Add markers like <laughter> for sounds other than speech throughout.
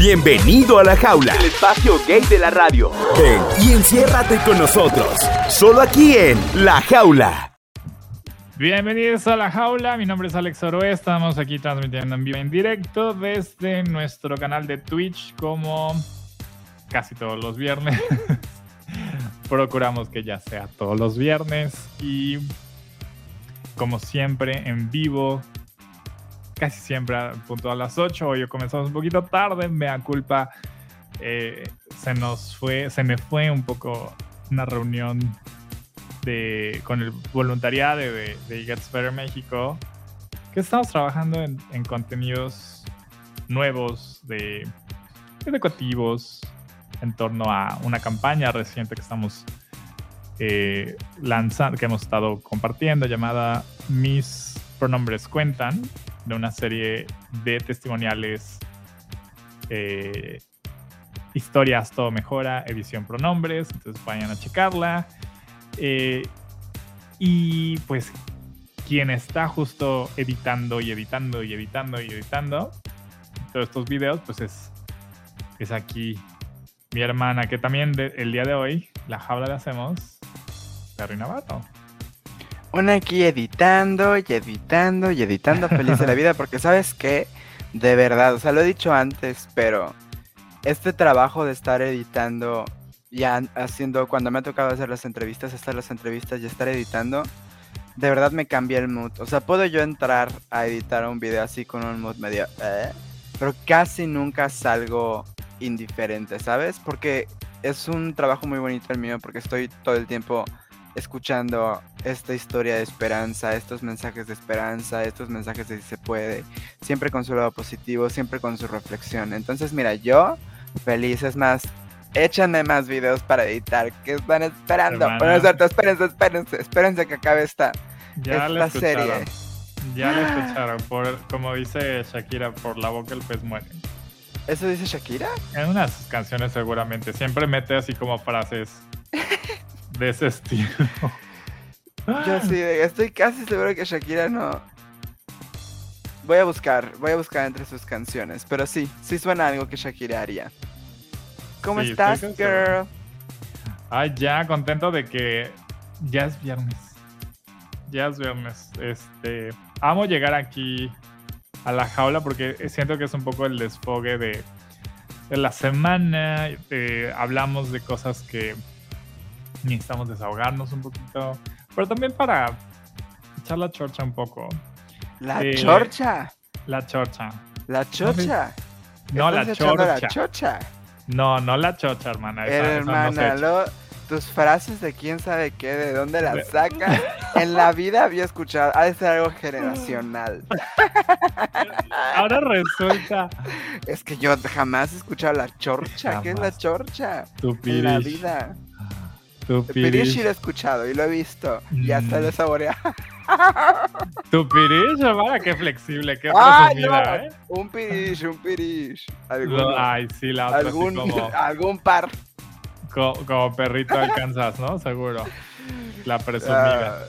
Bienvenido a la jaula, El espacio gay de la radio. ven y enciérrate con nosotros, solo aquí en La Jaula. Bienvenidos a La Jaula, mi nombre es Alex Oroe, estamos aquí transmitiendo en vivo en directo desde nuestro canal de Twitch como casi todos los viernes. <laughs> Procuramos que ya sea todos los viernes y como siempre en vivo, casi siempre punto a las 8, hoy comenzamos un poquito tarde, me da culpa, eh, se nos fue, se me fue un poco una reunión de, con el voluntariado de, de Gets Better México, que estamos trabajando en, en contenidos nuevos, de educativos, en torno a una campaña reciente que estamos eh, lanzando, que hemos estado compartiendo, llamada Mis pronombres cuentan, de una serie de testimoniales, eh, historias, todo mejora, edición pronombres, entonces vayan a checarla. Eh, y pues quien está justo editando y editando y editando y editando todos estos videos, pues es, es aquí mi hermana, que también el día de hoy, la jaula la hacemos, Terry Navarro. Una aquí editando y editando y editando <laughs> feliz de la vida porque sabes que de verdad, o sea, lo he dicho antes, pero este trabajo de estar editando ya haciendo cuando me ha tocado hacer las entrevistas, estar las entrevistas y estar editando, de verdad me cambia el mood. O sea, puedo yo entrar a editar un video así con un mood medio, "Eh", pero casi nunca salgo indiferente, ¿sabes? Porque es un trabajo muy bonito el mío porque estoy todo el tiempo escuchando esta historia de esperanza, estos mensajes de esperanza, estos mensajes de si se puede, siempre con su lado positivo, siempre con su reflexión. Entonces, mira, yo feliz, es más, échanme más videos para editar, que están esperando. Hermana. Bueno, es cierto, espérense, espérense, espérense que acabe esta, Ya la esta serie. Ya la escucharon. Por, como dice Shakira, por la boca el pez muere. ¿Eso dice Shakira? En unas canciones seguramente. Siempre mete así como frases <laughs> de ese estilo. <laughs> Yo sí, estoy casi seguro que Shakira no. Voy a buscar, voy a buscar entre sus canciones, pero sí, sí suena algo que Shakira haría. ¿Cómo Sí, estás, girl? Ay, ya, contento de que ya es viernes. Ya es viernes. Este, amo llegar aquí a la jaula porque siento que es un poco el desfogue de, de la semana. eh, hablamos de cosas que <laughs> necesitamos desahogarnos un poquito, pero también para echar la chorcha un poco. La Eh, chorcha, La chorcha. la chocha. <laughs> No, la chorcha. La chocha. No, no la chocha, hermana. Esa, esa no se Hermana, lo- tus frases de quién sabe qué, de dónde De- las sacas. <laughs> en la vida había escuchado, ha de ser algo generacional. Ahora resulta. Es que yo jamás he escuchado la chorcha. ¿Qué es la chorcha? Tu En la vida. Tu El pirish sí lo he escuchado y lo he visto. Y hasta Mm. lo he saboreado. Tu pirish, hermana, qué flexible, qué ¡Ay, presumida, no! ¿eh? Un pirish, un pirish. Algún, Lo- Ay, sí, la otra así algún, como, <laughs> algún par. co- como perrito alcanzas, ¿no? Seguro. La presumida. Ah,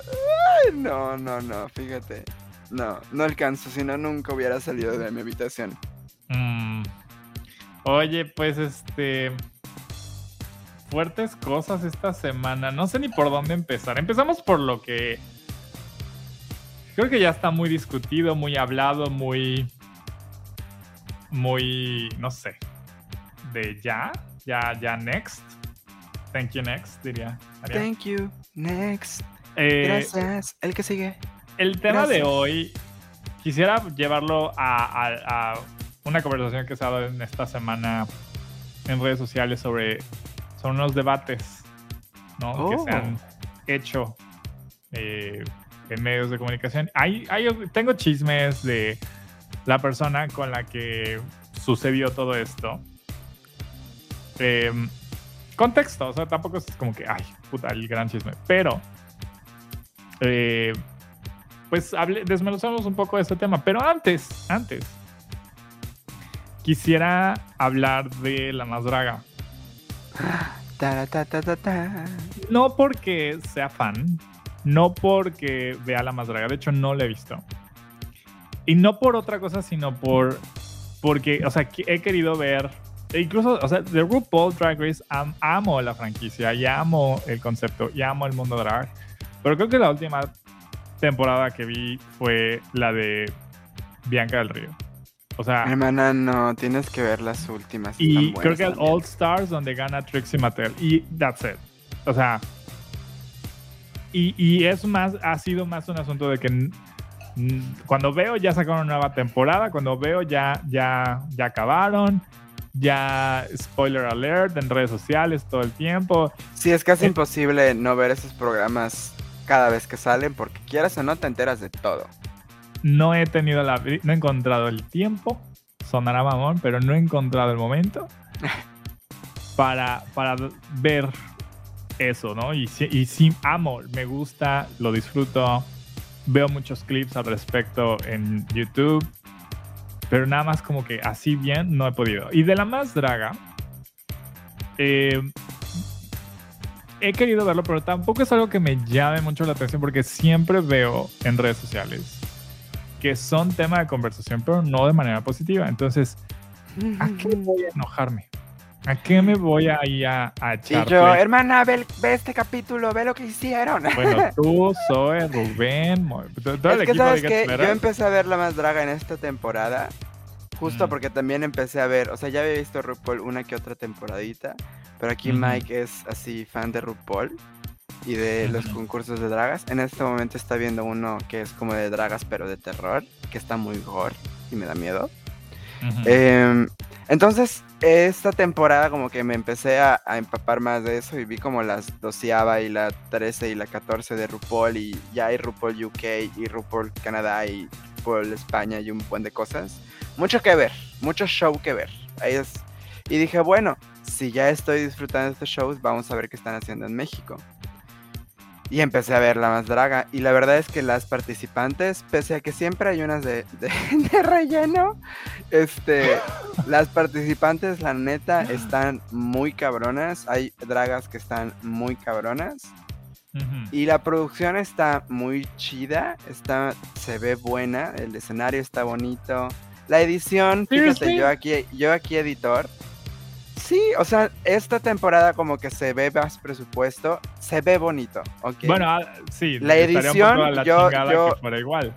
ay, no, no, no, fíjate. No, no alcanzo, si no nunca hubiera salido de mi habitación. Mm. Oye, pues este. Fuertes cosas esta semana. No sé ni por dónde empezar. Empezamos por lo que. Creo que ya está muy discutido, muy hablado, muy. Muy. No sé. De ya. Ya, ya, next. Thank you, next, diría. Thank you. Next. Eh, Gracias. El que sigue. el tema de hoy, quisiera llevarlo a, a- a una conversación que se ha dado en esta semana en redes sociales sobre, sobre unos debates ¿no? que Oh. se han hecho eh, en medios de comunicación. Hay, hay, tengo chismes de la persona con la que sucedió todo esto. Em, contexto, o sea, tampoco es como que, ay, puta, el gran chisme, pero eh, pues hable, desmenuzamos un poco de este tema. Pero antes, antes, quisiera hablar de la más draga. No porque sea fan, no porque vea la más draga, de hecho no la he visto. Y no por otra cosa, sino por porque, o sea, he querido ver, e incluso, o sea, de RuPaul Drag Race, am- amo la franquicia, y amo el concepto, y amo el mundo drag, pero creo que la última temporada que vi fue la de Bianca del Río. O sea, Hermana, no, tienes que ver las últimas. y creo que el. All Stars donde gana Trixie Mattel. Y that's it. O sea. Y, y es más, ha sido más un asunto de que cuando veo ya sacaron una nueva temporada, cuando veo ya, ya, ya acabaron, ya spoiler alert en redes sociales todo el tiempo. Sí, es casi Eh. imposible no ver esos programas cada vez que salen porque quieras o no te enteras de todo. No he tenido la, no he encontrado el tiempo, sonará mamón, pero no he encontrado el momento <laughs> para, para ver eso, ¿no? Y, y sí, amo, me gusta, lo disfruto, veo muchos clips al respecto en YouTube, pero nada más como que así bien no he podido. Y de la más draga, eh, he querido verlo, pero tampoco es algo que me llame mucho la atención porque siempre veo en redes sociales que son tema de conversación, pero no de manera positiva. Entonces, ¿a qué voy a enojarme? ¿A qué me voy a ir a, a Y echar? yo, pleito? hermana, ve, ve este capítulo, ve lo que hicieron. <laughs> Bueno, tú, Zoe, Rubén, todo el es que equipo sabes que yo empecé a ver La Más Draga en esta temporada. Justo Mm. porque también empecé a ver, o sea, ya había visto RuPaul una que otra temporadita, pero aquí Ujú. Mike es así fan de RuPaul y de los concursos de dragas. En este momento está viendo uno que es como de dragas pero de terror, que está muy gore y me da miedo. Ujú. Em, entonces, esta temporada como que me empecé a, a empapar más de eso y vi como las doceava y la 13 y la 14 de RuPaul y ya hay RuPaul UK y RuPaul Canadá y RuPaul España y un buen de cosas. Mucho que ver, mucho show que ver. Ahí es. Y dije, bueno, si ya estoy disfrutando de estos shows, vamos a ver qué están haciendo en México. Y empecé a ver la más draga. Y la verdad es que las participantes, pese a que siempre hay unas de, de- <laughs> de relleno, este, las participantes, la neta, están muy cabronas. Hay dragas que están muy cabronas. Y la producción está muy chida. Está, se ve buena. El escenario está bonito. La edición, fíjate, yo aquí, yo aquí editor. Sí, o sea, esta temporada como que se ve más presupuesto, se ve bonito, ¿ok? Bueno, ah, sí, La un edición, poco a la yo- yo- que fuera igual.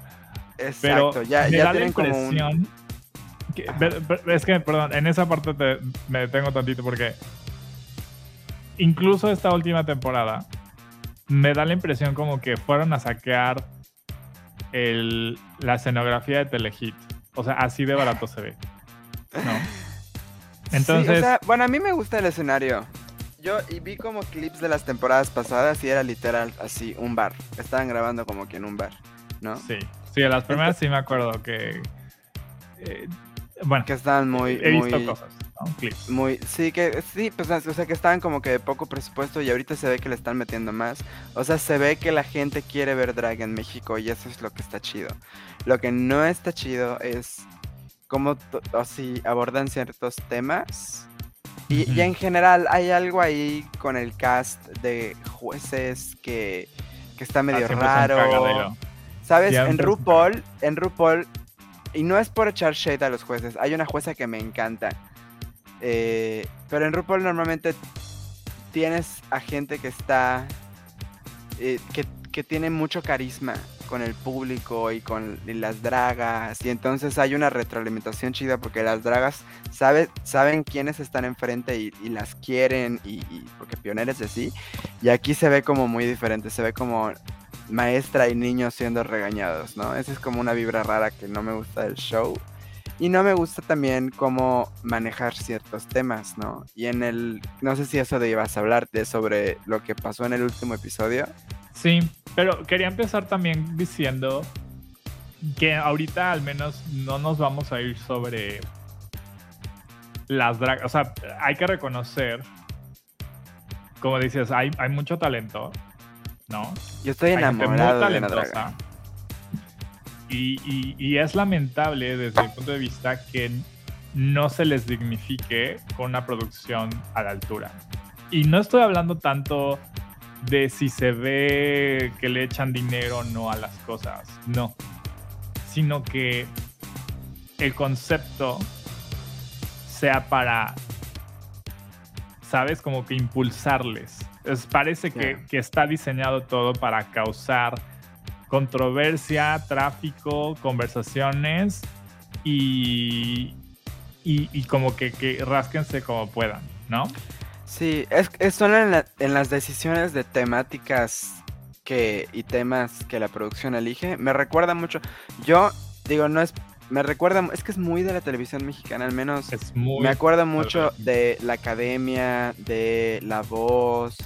Pero Exacto, ya, me ya da la tienen como un... impresión que- pero- pero es que, perdón, en esa parte te- me detengo tantito porque incluso esta última temporada me da la impresión como que fueron a saquear el, la escenografía de Telehit. O sea, así de barato se ve. ¿no? <laughs> Sí, Entonces, o sea, bueno, a mí me gusta el escenario. Yo y vi como clips de las temporadas pasadas y era literal así, un bar. Estaban grabando como que en un bar, ¿no? sí. Sí, de las primeras sí me acuerdo que... eh, bueno, Que estaban muy, he visto muy, cosas, ¿no? Clips. muy, sí, que sí, pues, o sea, que estaban como que de poco presupuesto y ahorita se ve que le están metiendo más. O sea, se ve que la gente quiere ver drag en México y eso es lo que está chido. Lo que no está chido es cómo así abordan ciertos temas. Y, y Ujú. en general hay algo ahí con el cast de jueces que, que está Ah, medio raro. ¿Sabes? Siempre En RuPaul, en RuPaul, y no es por echar shade a los jueces, hay una jueza que me encanta. eh, pero en RuPaul normalmente tienes a gente que está. eh, que, que tiene mucho carisma con el público y con las dragas. Y entonces hay una retroalimentación chida porque las dragas sabe, saben quiénes están enfrente y, y las quieren. Y, y- porque pioneros de sí. Y aquí se ve como muy diferente. Se ve como maestra y niños siendo regañados, ¿no? Esa es como una vibra rara que no me gusta del show. Y no me gusta también cómo manejar ciertos temas, ¿no? Y en el, no sé si eso de ibas a hablar de sobre lo que pasó en el último episodio. Sí, pero quería empezar también diciendo que ahorita al menos no nos vamos a ir sobre las dragas. O sea, hay que reconocer, como dices, hay, hay mucho talento, ¿no? Yo estoy Hay gente muy de talentosa. draga. Y, y- y es lamentable desde el punto de vista que no se les dignifique con una producción a la altura. Y no estoy hablando tanto de si se ve que le echan dinero o no a las cosas, no. Sino que el concepto sea para, ¿sabes? Como que impulsarles. Es, parece que, que está diseñado todo para causar controversia, tráfico, conversaciones y, y, y como que, que rásquense como puedan, ¿no? Sí, es, es solo en, la- en las decisiones de temáticas que, y temas que la producción elige. Me recuerda mucho. Yo digo, no es. Me recuerda. Es que es muy de la televisión mexicana, al menos. Es muy... Me acuerdo mucho de La Academia, de La Voz,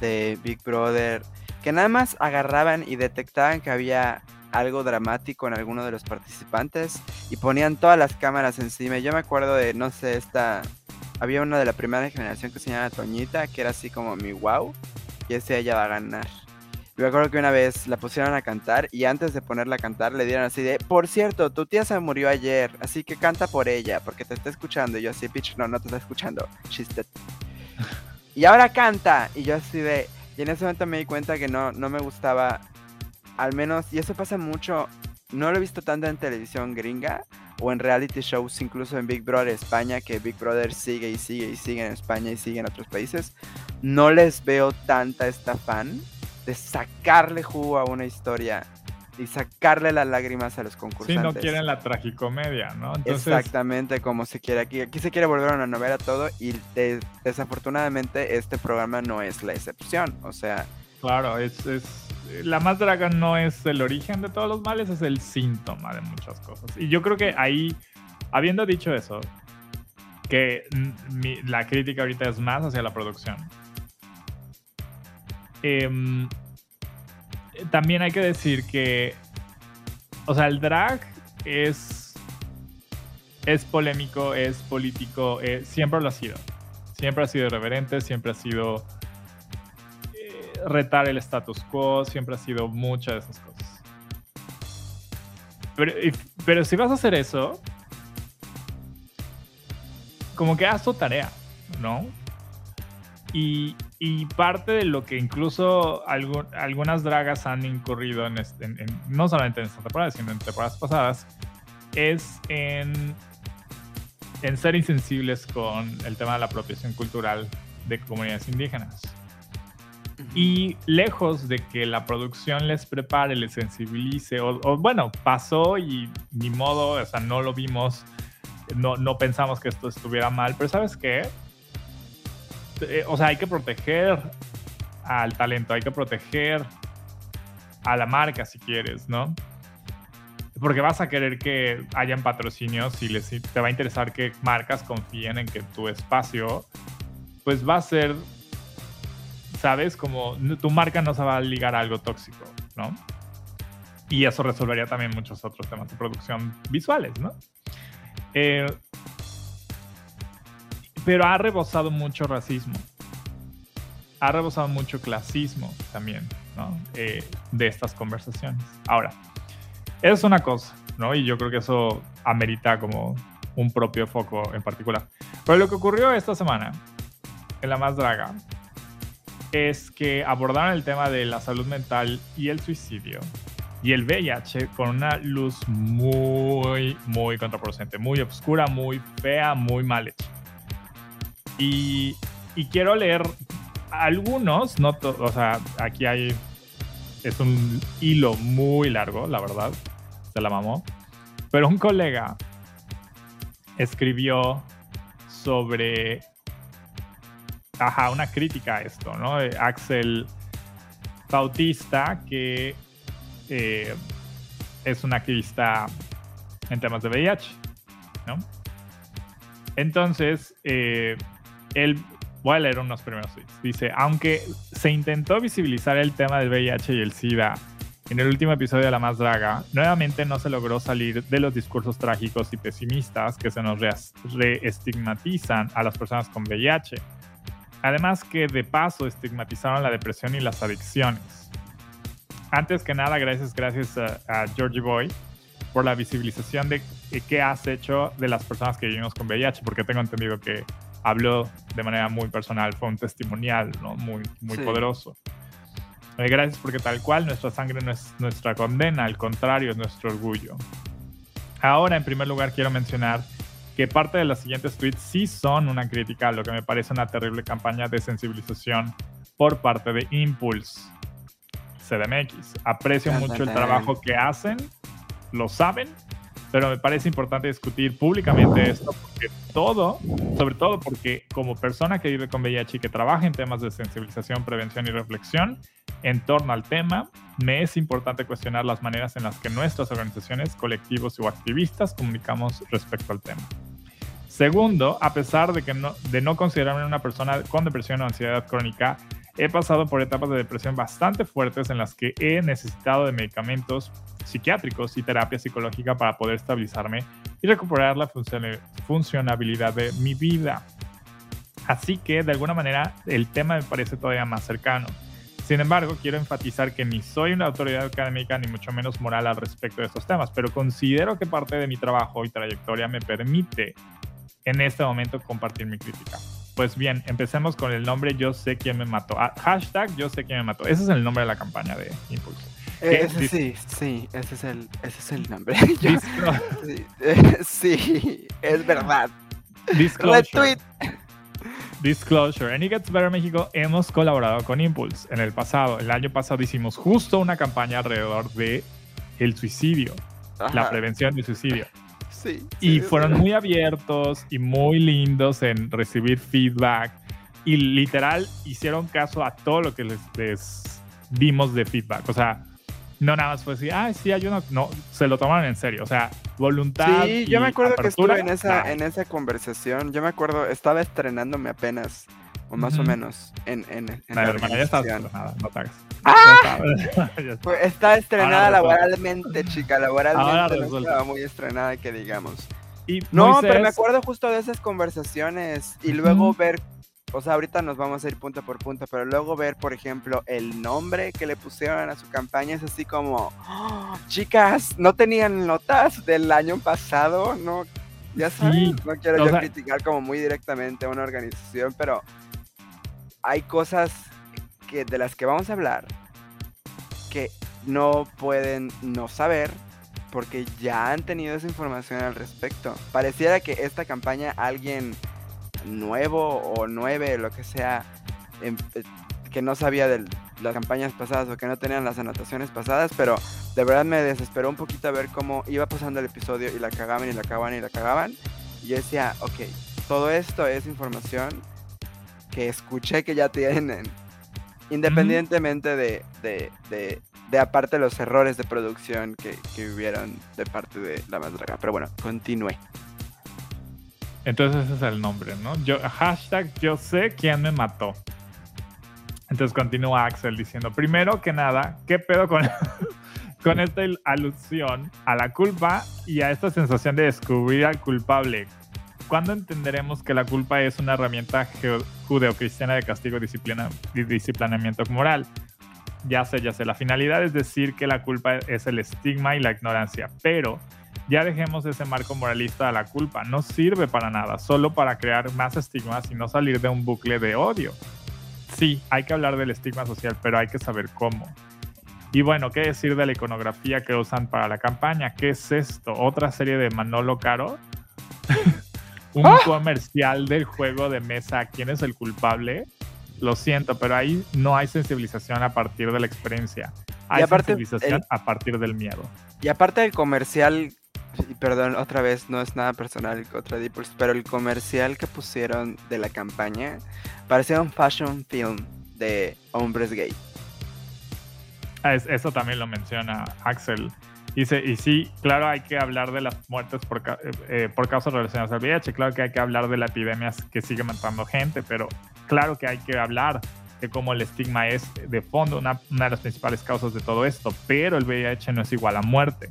de Big Brother, que nada más agarraban y detectaban que había algo dramático en alguno de los participantes y ponían todas las cámaras encima. Yo me acuerdo de, no sé, esta... Había una de la primera generación que se llama Toñita, que era así como mi wow, y ese ella va a ganar. Y me acuerdo que una vez la pusieron a cantar y antes de ponerla a cantar le dieron así de, por cierto, tu tía se murió ayer, así que canta por ella, porque te está escuchando. Y yo así, bitch, no, no te está escuchando. Dead". Y ahora canta. Y yo así de, y en ese momento me di cuenta que no, no me gustaba, al menos, y eso pasa mucho, no lo he visto tanto en televisión gringa o en reality shows, incluso en Big Brother España, que Big Brother sigue y sigue y sigue en España y sigue en otros países. No les veo tanta esta fan de sacarle jugo a una historia y sacarle las lágrimas a los Sí, concursantes. no quieren la tragicomedia, ¿no? Entonces, Exactamente como se quiere aquí. Aquí se quiere volver una novela todo y de- desafortunadamente este programa no es la excepción. O sea, claro, es, es... La más draga no es el origen de todos los males, es el síntoma de muchas cosas. Y yo creo que ahí, habiendo dicho eso, que la crítica ahorita es más hacia la producción. Em, también hay que decir que, o sea, el drag es, es polémico, es político, eh, siempre lo ha sido. Siempre ha sido irreverente, siempre ha sido retar el status quo, siempre ha sido muchas de esas cosas. Pero, pero si vas a hacer eso, como que haz tu tarea, ¿no? Y, y parte de lo que incluso algu- algunas dragas han incurrido en, este- no solamente en esta temporada, sino en temporadas pasadas, es en ser insensibles con el tema de la apropiación cultural de comunidades indígenas. Y lejos de que la producción les prepare, les sensibilice, o, bueno, pasó y ni modo, o sea, no lo vimos, no, no pensamos que esto estuviera mal, pero ¿sabes qué? Eh, o sea, hay que proteger al talento, hay que proteger a la marca si quieres, ¿no? Porque vas a querer que hayan patrocinios y te va a interesar que marcas confíen en que tu espacio, pues va a ser ¿sabes? Como tu marca no se va a ligar a algo tóxico, ¿no? Y eso resolvería también muchos otros temas de producción visuales, ¿no? Eh, pero ha rebosado mucho racismo. Ha rebosado mucho clasismo también, ¿no? Eh, de estas conversaciones. Ahora, eso es una cosa, ¿no? Y yo creo que eso amerita como un propio foco en particular. Pero lo que ocurrió esta semana en La Más Draga es que abordaron el tema de la salud mental y el suicidio y el VIH con una luz muy, muy contraproducente, muy oscura, muy fea, muy mal hecha. Y, y quiero leer algunos, no to- o sea, aquí hay, es un hilo muy largo, la verdad, se la mamó, pero un colega escribió sobre ajá, una crítica a esto, ¿no? De Axel Bautista, que eh, es un activista en temas de VIH, ¿no? Entonces, eh, él, voy a leer unos primeros tweets. Dice, aunque se intentó visibilizar el tema del VIH y el SIDA en el último episodio de La Más Draga, nuevamente no se logró salir de los discursos trágicos y pesimistas que se nos reestigmatizan a las personas con VIH. Además que de paso estigmatizaron la depresión y las adicciones. Antes que nada, gracias, gracias a, a Georgie Boy por la visibilización de qué has hecho de las personas que vivimos con VIH, porque tengo entendido que habló de manera muy personal, fue un testimonial ¿no? muy, muy Sí. poderoso. Eh, gracias porque tal cual nuestra sangre no es nuestra condena, al contrario, es nuestro orgullo. Ahora, en primer lugar, quiero mencionar que parte de los siguientes tweets sí son una crítica a lo que me parece una terrible campaña de sensibilización por parte de Impulse CDMX. Aprecio mucho el trabajo que hacen, lo saben, pero me parece importante discutir públicamente esto porque todo, sobre todo porque como persona que vive con VIH y que trabaja en temas de sensibilización, prevención y reflexión en torno al tema, me es importante cuestionar las maneras en las que nuestras organizaciones, colectivos o activistas comunicamos respecto al tema. Segundo, a pesar de, que no, de no considerarme una persona con depresión o ansiedad crónica, he pasado por etapas de depresión bastante fuertes en las que he necesitado de medicamentos psiquiátricos y terapia psicológica para poder estabilizarme y recuperar la funcionabilidad de mi vida. Así que de alguna manera el tema me parece todavía más cercano. Sin embargo, quiero enfatizar que ni soy una autoridad académica ni mucho menos moral al respecto de estos temas, pero considero que parte de mi trabajo y trayectoria me permite en este momento compartir mi crítica. Pues bien, empecemos con el nombre Yo sé quién me mató. Ah, hashtag Yo sé quién me mató. Ese es el nombre de la campaña de Impulse. Eh, ese sí, sí, ese es el, ese es el nombre. <laughs> sí, es verdad. Disclosure. Disclosure. En It Gets Better México hemos colaborado con Impulse. En el pasado, el año pasado hicimos justo una campaña alrededor de el suicidio, la prevención del suicidio y fueron muy abiertos y muy lindos en recibir feedback. Y literal hicieron caso a todo lo que les, dimos de feedback. O sea, no nada más fue así, ah, sí, hay uno. No, se lo tomaron en serio. O sea, voluntad. Sí, yo me acuerdo que estuve en esa, en esa conversación. Yo me acuerdo, estaba estrenándome apenas o más o menos en, en, en la, hermana ya está estrenada, no te hagas. ¡Ah! <laughs> Pues está. estrenada laboralmente, chica, laboralmente no estaba muy estrenada que digamos. Y no, pero me acuerdo justo de esas conversaciones y luego ver, o sea, ahorita nos vamos a ir punto por punto, pero luego ver, por ejemplo, el nombre que le pusieron a su campaña es así como, ¡Oh, chicas, no tenían notas del año pasado, no, ya saben, no quiero yo criticar como muy directamente a una organización, pero hay cosas que, de las que vamos a hablar que no pueden no saber porque ya han tenido esa información al respecto. Pareciera que esta campaña alguien nuevo o nueve, lo que sea, em, eh, que no sabía de las campañas pasadas o que no tenían las anotaciones pasadas, pero de verdad me desesperó un poquito a ver cómo iba pasando el episodio y la cagaban y la cagaban y la cagaban. Y yo decía, ok, todo esto es información que escuché que ya tienen. Independientemente de, de, de, aparte los errores de producción que, que hubieron de parte de la Madraga. Pero bueno, continúe. Entonces ese es el nombre, ¿no? Yo, hashtag yo sé quién me mató. Entonces continúa Axel diciendo, primero que nada, ¿qué pedo con, <laughs> con esta alusión a la culpa y a esta sensación de descubrir al culpable? ¿Cuándo entenderemos que la culpa es una herramienta judeocristiana de castigo y disciplinamiento moral? Ya sé, ya sé, la finalidad es decir que la culpa es el estigma y la ignorancia, pero ya dejemos ese marco moralista a la culpa. No sirve para nada, solo para crear más estigmas y no salir de un bucle de odio. Sí, hay que hablar del estigma social, pero hay que saber cómo. Y bueno, ¿qué decir de la iconografía que usan para la campaña? ¿Qué es esto? ¿Otra serie de Manolo Caro? <laughs> un ¡Ah! comercial del juego de mesa, ¿quién es el culpable? Lo siento, pero ahí no hay sensibilización a partir de la experiencia. Hay sensibilización a partir del miedo. Y aparte del comercial, perdón, otra vez no es nada personal contra Deepers, pero el comercial que pusieron de la campaña parecía un fashion film de hombres gay. Ah, eso también lo menciona Axel. Y, y sí, claro, hay que hablar de las muertes por, eh, por causas relacionadas al VIH, claro que hay que hablar de la epidemia que sigue matando gente, pero claro que hay que hablar de cómo el estigma es de fondo una, una de las principales causas de todo esto, pero el VIH no es igual a muerte.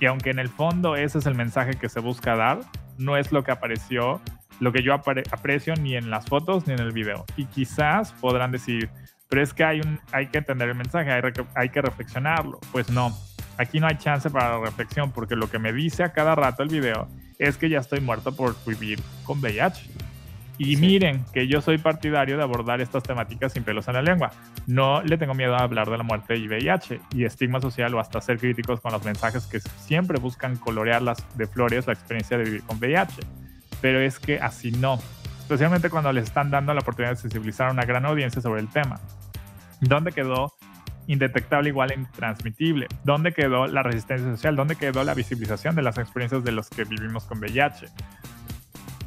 Y aunque en el fondo ese es el mensaje que se busca dar, no es lo que apareció, lo que yo aprecio ni en las fotos ni en el video. Y quizás podrán decir, pero es que hay, un, hay que entender el mensaje, hay, hay que reflexionarlo. Pues no, Aquí no hay chance para la reflexión porque lo que me dice a cada rato el video es que ya estoy muerto por vivir con VIH. Y Sí. miren que yo soy partidario de abordar estas temáticas sin pelos en la lengua. No le tengo miedo a hablar de la muerte y VIH y estigma social o hasta ser críticos con los mensajes que siempre buscan colorear las de flores la experiencia de vivir con VIH. Pero es que así no, especialmente cuando les están dando la oportunidad de sensibilizar a una gran audiencia sobre el tema. ¿Dónde quedó indetectable igual a intransmitible? ¿Dónde quedó la resistencia social? ¿Dónde quedó la visibilización de las experiencias de los que vivimos con VIH?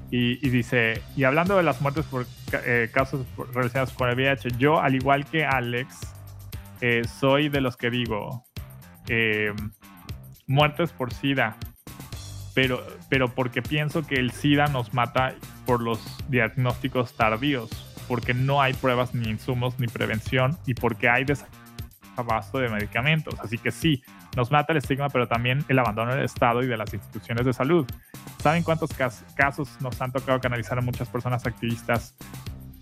Y, y dice, y hablando de las muertes por eh, casos relacionados con el VIH, yo, al igual que Alex, eh, soy de los que digo, eh, muertes por SIDA, pero, pero porque pienso que el SIDA nos mata por los diagnósticos tardíos, porque no hay pruebas ni insumos ni prevención y porque hay desabasto de medicamentos. Así que sí, nos mata el estigma, pero también el abandono del Estado y de las instituciones de salud. ¿Saben cuántos cas- casos nos han tocado canalizar a muchas personas activistas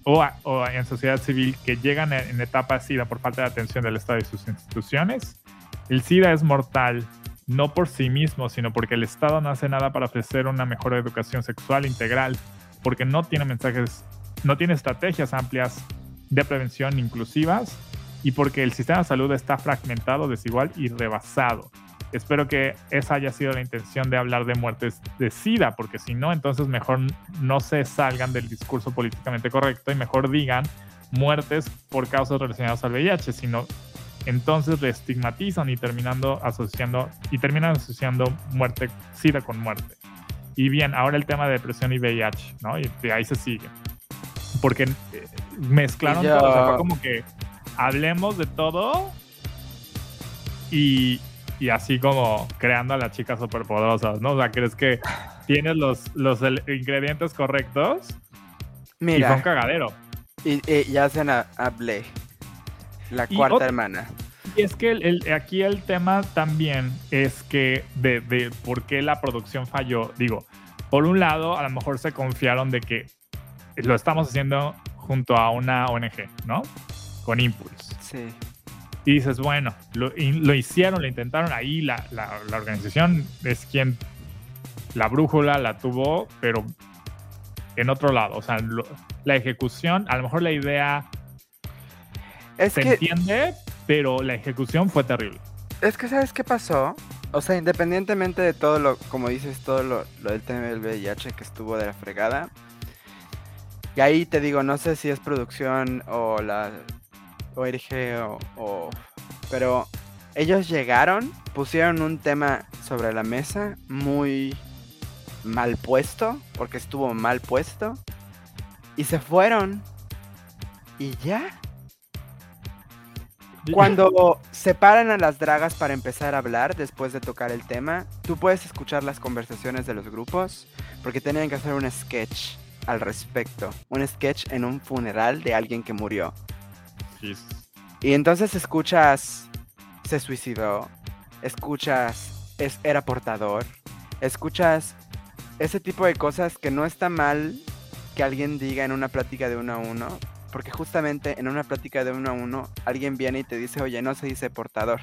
o, a- o en sociedad civil que llegan en, en etapa SIDA por falta de atención del Estado y sus instituciones? El SIDA es mortal no por sí mismo, sino porque el Estado no hace nada para ofrecer una mejor educación sexual integral, porque no tiene mensajes, no tiene estrategias amplias de prevención inclusivas y porque el sistema de salud está fragmentado, desigual y rebasado. Espero que esa haya sido la intención de hablar de muertes de SIDA, porque si no, entonces mejor no se salgan del discurso políticamente correcto y mejor digan muertes por causas relacionadas al VIH, sino entonces reestigmatizan y terminando asociando y terminan asociando muerte SIDA con muerte. Y bien, ahora el tema de depresión y VIH, ¿no? Y de ahí se sigue. Porque eh, mezclaron Y yo- todo, o sea, fue como que hablemos de todo y, y así como creando a las chicas superpoderosas, ¿no? O sea, crees que tienes los, los ingredientes correctos y fue un Mira, cagadero. y, y ya se na- hablé. La Y cuarta hermana. Y es que el- el- aquí el tema también es que de, de por qué la producción falló. Digo, por un lado, a lo mejor se confiaron de que lo estamos haciendo junto a una ONG, ¿no? Con Impulse. Sí. Y dices, bueno, lo, lo hicieron, lo intentaron ahí, la, la- la organización es quien la brújula la tuvo, pero en otro lado. O sea, lo- la ejecución, a lo mejor la idea Es se que, entiende, pero la ejecución fue terrible. es que, ¿sabes qué pasó? O sea, independientemente de todo lo, como dices, todo lo, lo del tema del VIH que estuvo de la fregada. Y ahí te digo, no sé si es producción o la ORG o, o- Pero ellos llegaron, pusieron un tema sobre la mesa muy mal puesto, porque estuvo mal puesto. Y se fueron. Y ya. Cuando separan a las dragas para empezar a hablar después de tocar el tema, tú puedes escuchar las conversaciones de los grupos porque tenían que hacer un sketch al respecto. Un sketch en un funeral de alguien que murió. Y entonces escuchas, se suicidó, escuchas, es, era portador, escuchas ese tipo de cosas que no está mal que alguien diga en una plática de uno a uno, porque justamente en una plática de uno a uno alguien viene y te dice, oye, no se dice portador,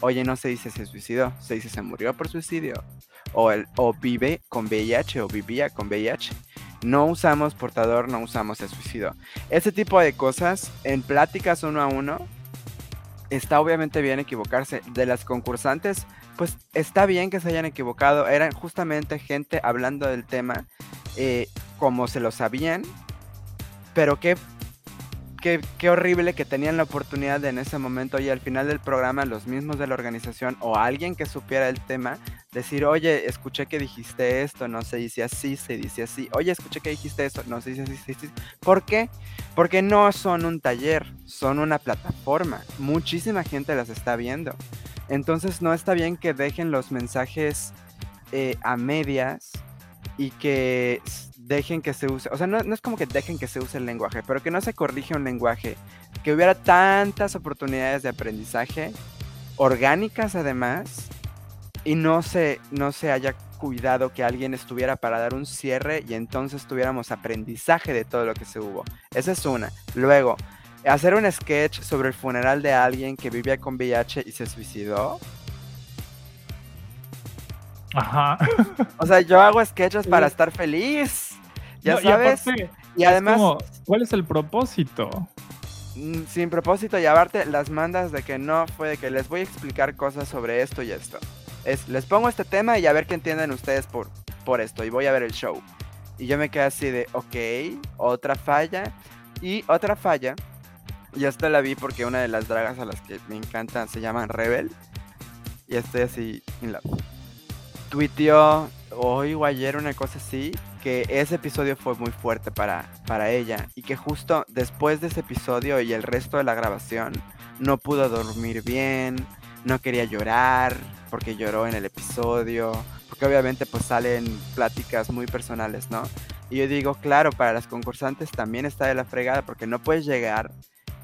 oye, no se dice se suicidó, se dice se murió por suicidio, o, el, o vive con VIH o vivía con VIH. No usamos portador, no usamos se suicidó. Ese tipo de cosas en pláticas uno a uno está obviamente bien equivocarse. De las concursantes, pues está bien que se hayan equivocado. Eran justamente gente hablando del tema eh, como se lo sabían. Pero qué, qué, qué horrible que tenían la oportunidad en ese momento y al final del programa los mismos de la organización o alguien que supiera el tema decir, oye, escuché que dijiste esto, no se dice así, se dice así. Oye, escuché que dijiste esto, no se dice así, se dice así. ¿Por qué? Porque no son un taller, son una plataforma. Muchísima gente las está viendo. Entonces no está bien que dejen los mensajes eh, a medias y que dejen que se use, o sea, no, no es como que dejen que se use el lenguaje, pero que no se corrige un lenguaje, que hubiera tantas oportunidades de aprendizaje, orgánicas además, y no se, no se haya cuidado que alguien estuviera para dar un cierre y entonces tuviéramos aprendizaje de todo lo que se hubo. Esa es una. Luego, hacer un sketch sobre el funeral de alguien que vivía con VIH y se suicidó. Ajá. O sea, yo hago sketches para estar feliz. Ya No, y sabes. aparte, Y además, como, ¿cuál es el propósito? mm, sin propósito, y aparte las mandas de que no fue de que les voy a explicar cosas sobre esto y esto. Es, les pongo este tema y a ver qué entienden ustedes por, por esto, y voy a ver el show. Y yo me quedé así de, ok, otra falla. Y otra falla, y esta la vi porque una de las dragas a las que me encantan se llaman Rebel. Y estoy así, in love. Tuiteó hoy o ayer una cosa así, que ese episodio fue muy fuerte para, para ella. Y que justo después de ese episodio y el resto de la grabación, no pudo dormir bien, no quería llorar, porque lloró en el episodio. Porque obviamente pues salen pláticas muy personales, ¿no? Y yo digo, claro, para las concursantes también está de la fregada, porque no puedes llegar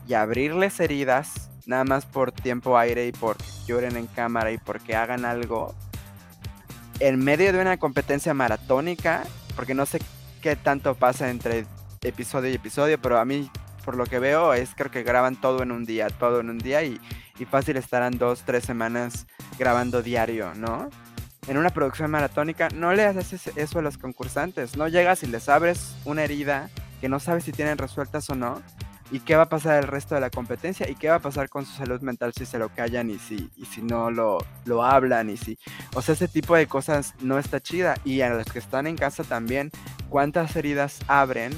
y abrirles heridas nada más por tiempo aire y porque lloren en cámara y porque hagan algo en medio de una competencia maratónica, porque no sé qué tanto pasa entre episodio y episodio, pero a mí por lo que veo es creo que graban todo en un día, todo en un día y, y fácil estarán dos, tres semanas grabando diario, ¿no? En una producción maratónica no le haces eso a los concursantes, no llegas y les abres una herida que no sabes si tienen resueltas o no, y qué va a pasar el resto de la competencia y qué va a pasar con su salud mental si se lo callan y si, y si no lo, lo hablan y si... O sea, ese tipo de cosas no está chida. Y a los que están en casa también, ¿cuántas heridas abren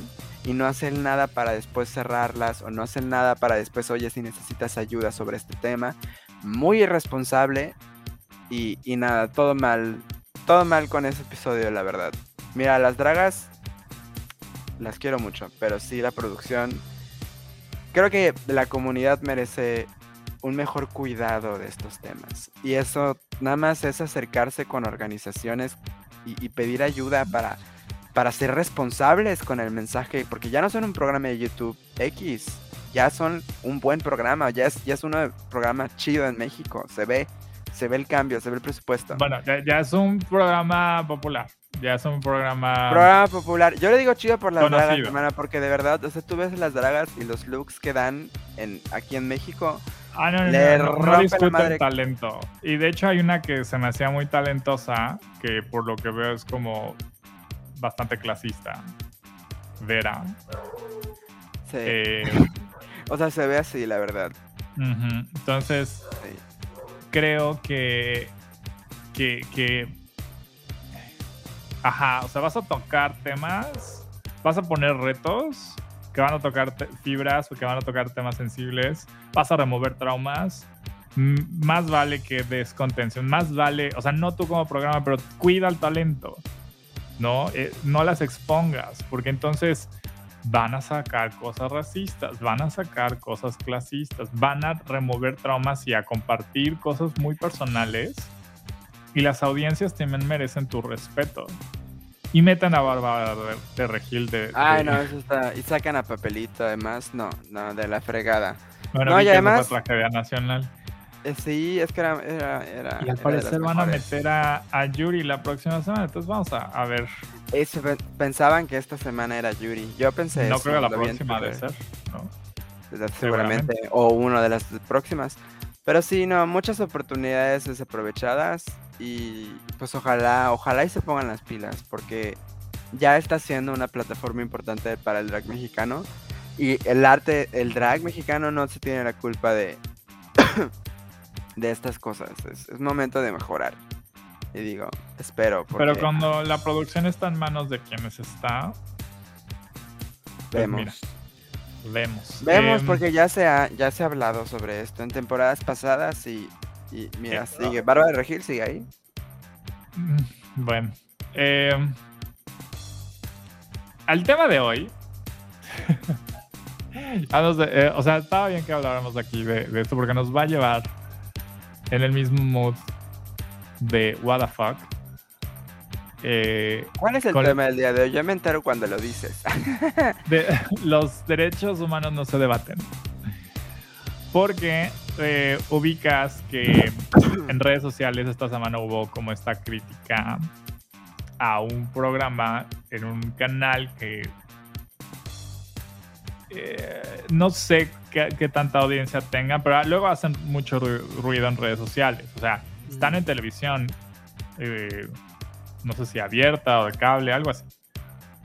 y no hacen nada para después cerrarlas o no hacen nada para después, oye, si necesitas ayuda sobre este tema? Muy irresponsable y, y nada, todo mal. Todo mal con ese episodio, la verdad. Mira, las dragas las quiero mucho, pero sí la producción creo que la comunidad merece un mejor cuidado de estos temas. Y eso nada más es acercarse con organizaciones y, pedir ayuda para, para ser responsables con el mensaje, porque ya no son un programa de YouTube X, ya son un buen programa, ya es, ya es un programa chido en México, se ve, se ve el cambio, se ve el presupuesto. Bueno, ya es un programa popular. Ya es un programa. Programa popular. Yo le digo chido por las Conocido. dragas, hermana, porque de verdad, o sea, tú ves las dragas y los looks que dan en, aquí en México. Ah, no, no, Le no, no, no madre. el talento. Y de hecho hay una que se me hacía muy talentosa, que por lo que veo es como bastante clasista. Vera. Sí. Eh, <laughs> O sea, se ve así, la verdad. Entonces, Sí. creo que, que, que, ajá, o sea, vas a tocar temas, vas a poner retos que van a tocar fibras o que van a tocar temas sensibles, vas a remover traumas. Más vale que des contención, más vale, o sea, no tú como programa, pero cuida el talento, ¿no? Eh, no las expongas, porque entonces van a sacar cosas racistas, van a sacar cosas clasistas, van a remover traumas y a compartir cosas muy personales. Y las audiencias también merecen tu respeto. Y metan a Bárbara de, de Regil de... Ay, de- no, eso está. Y sacan a Papelito, además. No, no, de la fregada. Bueno, no, vi y además- fue tragedia nacional. Eh, sí, es que era. era, era- Y al parecer van a meter a, a Yuri la próxima semana. Entonces vamos a, a ver. Eso, pe- pensaban que esta semana era Yuri. Yo pensé no eso, creo que la próxima de Twitter. ser. ¿no? Seguramente. Seguramente. O una de las próximas. Pero sí, no, muchas oportunidades desaprovechadas. Y pues ojalá, ojalá y se pongan las pilas. Porque ya está siendo una plataforma importante para el drag mexicano. Y el arte, el drag mexicano no se tiene la culpa de, <coughs> de estas cosas. Es, es momento de mejorar. Y digo, espero. Porque Pero cuando la producción está en manos de quienes está, pues vemos. mira, vemos. Vemos Em, porque ya se ha, ya se ha hablado sobre esto en temporadas pasadas y, y mira, Eh, sigue. Bárbara de Regil sigue ahí. Mm, Bueno. em, al tema de hoy. <laughs> De- eh, o sea, estaba bien que habláramos aquí de, de esto porque nos va a llevar en el mismo mood de What the fuck. Eh, ¿Cuál es el tema del día de hoy? Yo me entero cuando lo dices. <laughs> <laughs> de- los derechos humanos no se debaten. Porque eh, ubicas que <coughs> en redes sociales esta semana hubo como esta crítica a un programa en un canal que eh, no sé qué, qué tanta audiencia tengan, pero luego hacen mucho ru- ruido en redes sociales. O sea, están en televisión, eh, no sé si abierta o de cable, algo así.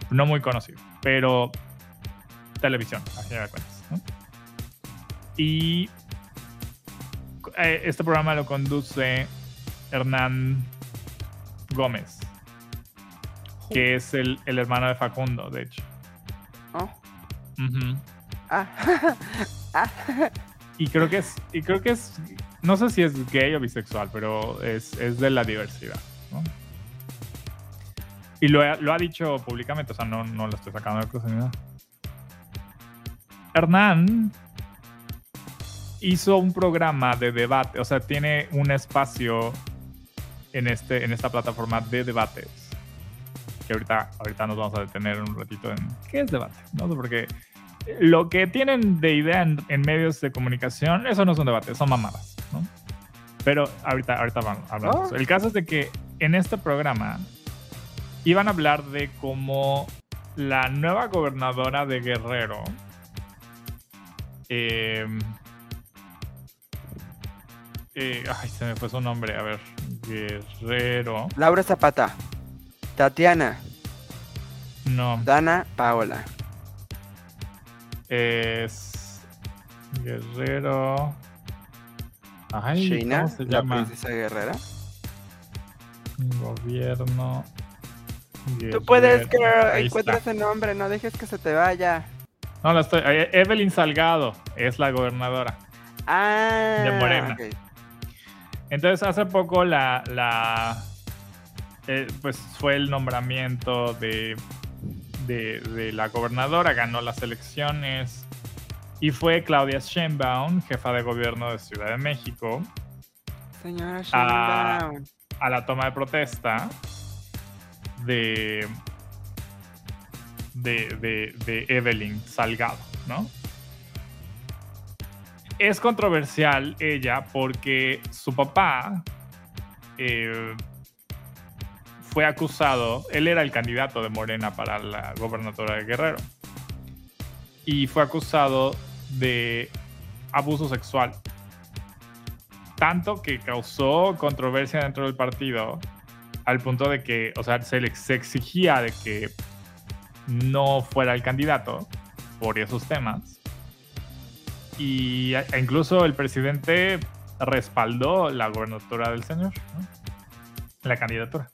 No muy conocido. Pero televisión, a fin de cuentas. ¿no? Y eh, este programa lo conduce Hernán Gómez, que es el, el hermano de Facundo, de hecho. Oh. Ah. <laughs> Ah. Y creo que es, y creo que es, no sé si es gay o bisexual, pero es, es de la diversidad, ¿no? Y lo, ha- lo ha dicho públicamente, o sea, no, no lo estoy sacando de closet ni nada. Hernán hizo un programa de debate, o sea, tiene un espacio en, este, en esta plataforma de debates. Que ahorita, ahorita nos vamos a detener un ratito en qué es debate, ¿no? Porque lo que tienen de idea en, en medios de comunicación, eso no es un debate, son mamadas, ¿no? Pero ahorita, ahorita vamos a hablar de Oh. eso. El caso es de que en este programa iban a hablar de cómo la nueva gobernadora de Guerrero eh, eh, ay, se me fue su nombre, a ver, Guerrero, Laura Zapata. Tatiana. no, Dana Paola. es Guerrero, ay, Sheina, ¿cómo se la llama? princesa guerrera. Gobierno. Tú puedes. Ahí Encuentra ese nombre, no dejes que se te vaya. No, la estoy. eh, Evelyn Salgado es la gobernadora. Ah. De Morena. Entonces, hace poco la. la eh, pues fue el nombramiento de, de, de la gobernadora, ganó las elecciones. Y fue Claudia Sheinbaum, jefa de gobierno de Ciudad de México, Señora Sheinbaum. a la toma de protesta de, de, de, Evelyn Salgado, ¿no? Es controversial ella porque su papá eh, fue acusado, él era el candidato de Morena para la gobernatura de Guerrero y fue acusado de abuso sexual tanto que causó controversia dentro del partido al punto de que, o sea, se le exigía de que no fuera el candidato por esos temas. Y e incluso el presidente respaldó la gobernatura del señor, ¿no? la candidatura.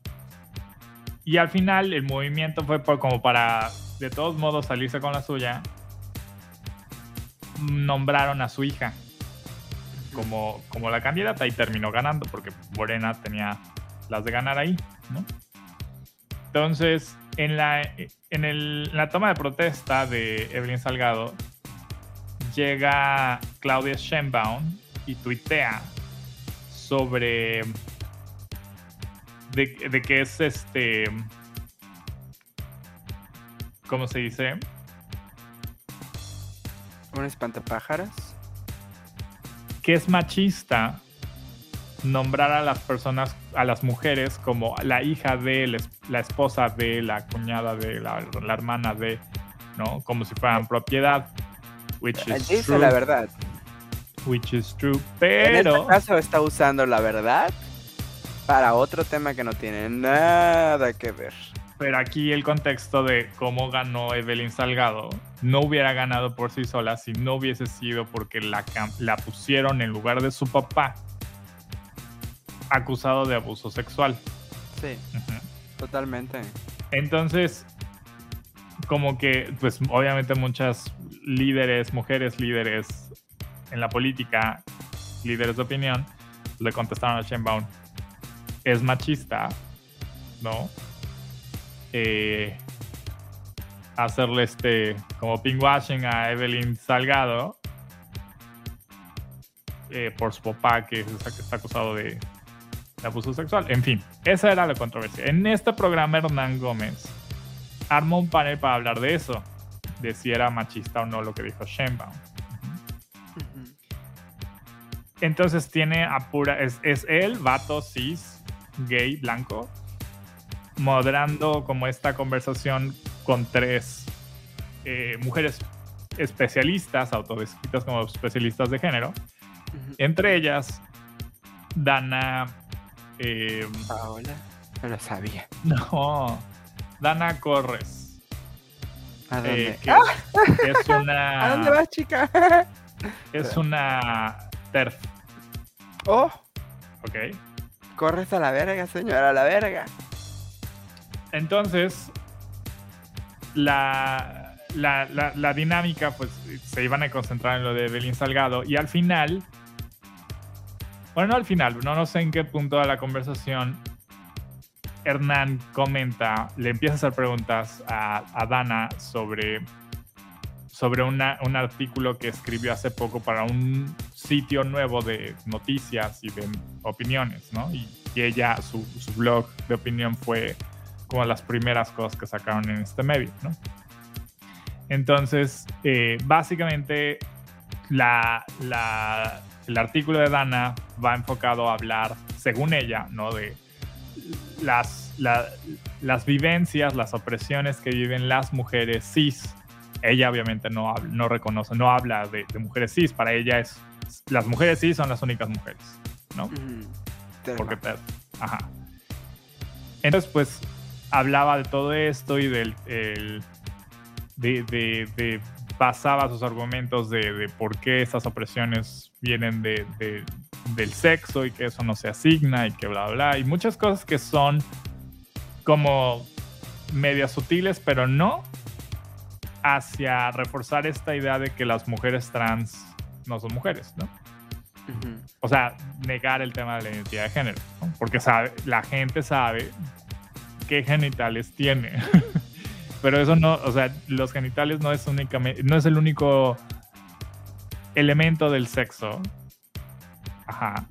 Y al final el movimiento fue por- como para, de todos modos, salirse con la suya. Nombraron a su hija como, como la candidata y terminó ganando porque Morena tenía las de ganar ahí, ¿no? Entonces, en la, en el- en la toma de protesta de Evelyn Salgado, llega Claudia Sheinbaum y tuitea sobre de, de que es este ¿cómo se dice? Un espantapájaros. que es machista nombrar a las personas, a las mujeres como la hija de, la es- la esposa de, la cuñada de, la, la hermana de, ¿no? Como si fueran propiedad. Which Él is dice true. la verdad. Which is true. En Pero, este caso está usando la verdad para otro tema que no tiene nada que ver. pero aquí el contexto de cómo ganó Evelyn Salgado no hubiera ganado por sí sola si no hubiese sido porque la, la pusieron en lugar de su papá acusado de abuso sexual. Sí, totalmente. Entonces, como que, pues obviamente muchas líderes, mujeres líderes en la política, líderes de opinión, le contestaron a Sheinbaum, es machista, ¿no? Eh, hacerle este, como pinkwashing a Evelyn Salgado eh, por su papá que, es- que está acusado de, de abuso sexual. En fin, esa era la controversia. En este programa, Hernán Gómez armó un panel para hablar de eso, de si era machista o no lo que dijo Sheinbaum. Entonces tiene a pura, es, es él, vato, cis, gay, blanco, moderando como esta conversación con tres eh, mujeres especialistas, autodescritas como especialistas de género, entre ellas Dana, eh, Paola, no lo sabía. no, Dana Corres, ¿A dónde? eh, que es una. <laughs> ¿A dónde vas, chica? <laughs> Es una TERF, oh, ¿ok? corres a la verga, señora, a la verga. Entonces, la, la, la- la dinámica, pues se iban a concentrar en lo de Belín Salgado y al final, bueno, no al final, no, sé en qué punto de la conversación, Hernán comenta, le empieza a hacer preguntas a, Dana sobre, sobre una- un artículo que escribió hace poco para un sitio nuevo de noticias y de opiniones, ¿no? Y, ella, su, su blog de opinión fue como las primeras cosas que sacaron en este medio, ¿no? Entonces, eh, básicamente, la, la- el artículo de Dana va enfocado a hablar, según ella, ¿no? De las, la- las vivencias, las opresiones que viven las mujeres cis. Ella obviamente no, no reconoce, no habla de, de mujeres cis. Para ella es, las mujeres cis son las únicas mujeres, ¿no? Porque ajá. Entonces, pues, hablaba de todo esto y del el- de, de- de- basaba sus argumentos de, de por qué esas opresiones vienen de, de- del sexo y que eso no se asigna y que bla, bla, bla. Y muchas cosas que son como medias sutiles, pero no hacia reforzar esta idea de que las mujeres trans no son mujeres, ¿no? O sea, negar el tema de la identidad de género, ¿no? porque sabe, la gente sabe qué genitales tiene. <laughs> Pero eso no, o sea, los genitales no es únicamente, no es el único elemento del sexo. Ajá.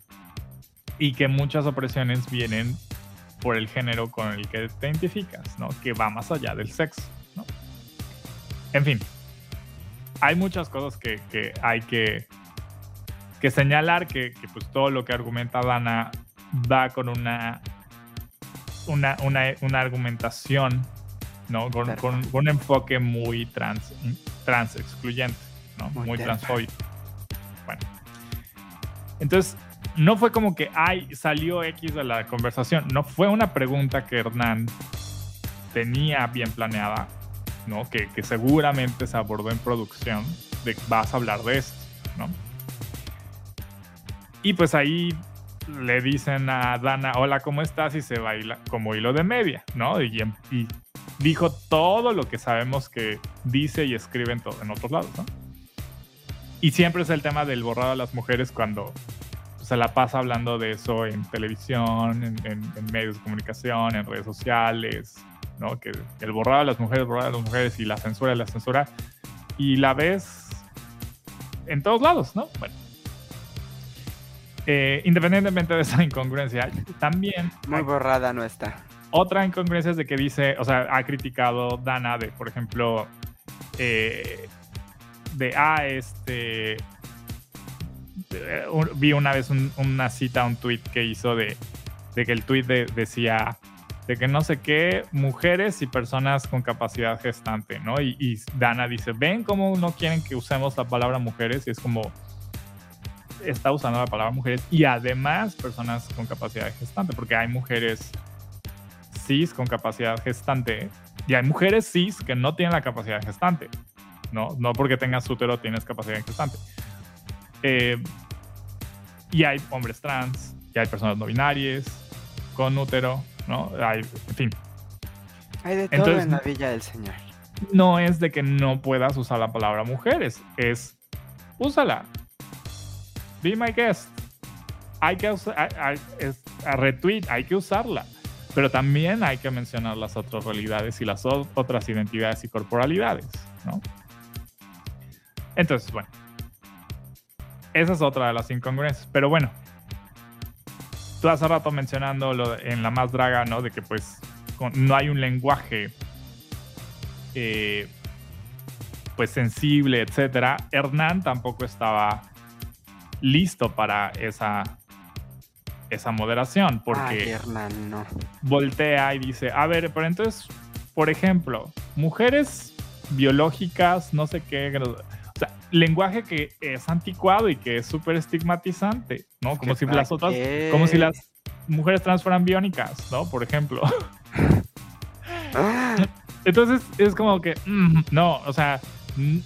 Y que muchas opresiones vienen por el género con el que te identificas, ¿no? Que va más allá del sexo, ¿no? En fin, hay muchas cosas que, que hay que, que señalar que, que, pues todo lo que argumenta Dana va con una, una, una, una argumentación, ¿no? Con, Perfecto. con- con un enfoque muy trans, trans excluyente, ¿no? Muy Muy, transfóbico. Bueno. Entonces, no fue como que, ay, salió X de la conversación. No fue una pregunta que Hernán tenía bien planeada, ¿no? Que, que seguramente se abordó en producción de vas a hablar de esto, ¿no? Y pues ahí le dicen a Dana, hola, ¿cómo estás? Y se baila como hilo de media, ¿no? Y, y dijo todo lo que sabemos que dice y escribe en, to- en otros lados, ¿no? Y siempre es el tema del borrado a las mujeres cuando se la pasa hablando de eso en televisión, en, en- en medios de comunicación, en redes sociales, ¿no? Que el borrado a las mujeres, borrado a las mujeres y la censura, la censura. Y la ves en todos lados, ¿no? Bueno. Eh, independientemente de esa incongruencia, también Muy borrada no está. otra incongruencia es de que dice, o sea, ha criticado Dana de, por ejemplo, eh, de, ah, este, vi una vez un- una cita, un tweet que hizo de, de que el tweet de- decía de que no sé qué, mujeres y personas con capacidad gestante, ¿no? Y, y Dana dice, ven cómo no quieren que usemos la palabra mujeres y es como, está usando la palabra mujeres y además personas con capacidad gestante, porque hay mujeres cis con capacidad gestante y hay mujeres cis que no tienen la capacidad gestante, ¿no? No porque tengas útero tienes capacidad gestante. Eh, y hay hombres trans, y hay personas no binarias con útero, ¿no? Hay, en fin, Hay de todo Entonces- en la Villa del Señor. no es de que no puedas usar la palabra mujeres, es úsala. Be my guest. Hay que usar, es, a retweet, hay que usarla. Pero también hay que mencionar las otras realidades y las otras identidades y corporalidades, ¿no? Entonces, bueno. Esa es otra de las incongruencias. Pero bueno. Tú hace rato mencionando lo en la más draga, ¿no? De que pues con- no hay un lenguaje eh, pues sensible, etcétera. Hernán tampoco estaba listo para esa, esa moderación, Ay, porque Hernán, no. voltea y dice, a ver, pero entonces, por ejemplo, mujeres biológicas, no sé qué, lenguaje que es anticuado y que es súper estigmatizante, ¿no? Como ¿Que si las otras, qué? como si las mujeres trans fueran biónicas, ¿no? Por ejemplo. Ah, Entonces es como que, mm, no, o sea, mm,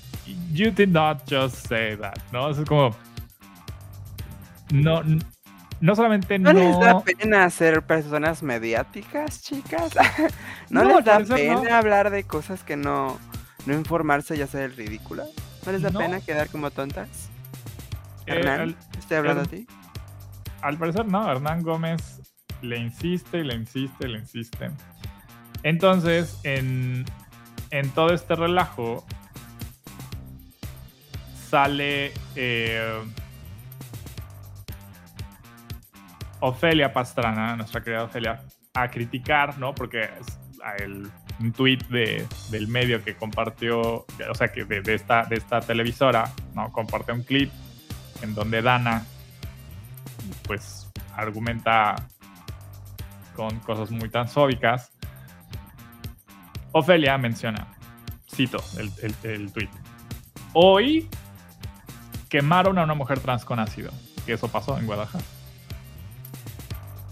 you did not just say that, ¿no? Es como, no, no solamente ¿No, no... les da pena ser personas mediáticas, chicas? <laughs> ¿No, No, les da no. pena hablar de cosas que no, no informarse y hacer el ridículo? ¿No les da No. pena quedar como tontas? eh, Hernán, al, estoy hablando a ti. al parecer no, Hernán Gómez le insiste y le insiste y le insiste. Entonces, en, en todo este relajo, sale eh, Ofelia Pastrana, nuestra querida Ofelia, a criticar, ¿no? Porque a el, un tweet de, del medio que compartió, o sea, que de, esta, de esta televisora, ¿no? Compartió un clip en donde Dana, pues, argumenta con cosas muy transfóbicas. Ofelia menciona, cito el, el, el tweet. Hoy quemaron a una mujer trans con ácido, que eso pasó en Guadalajara.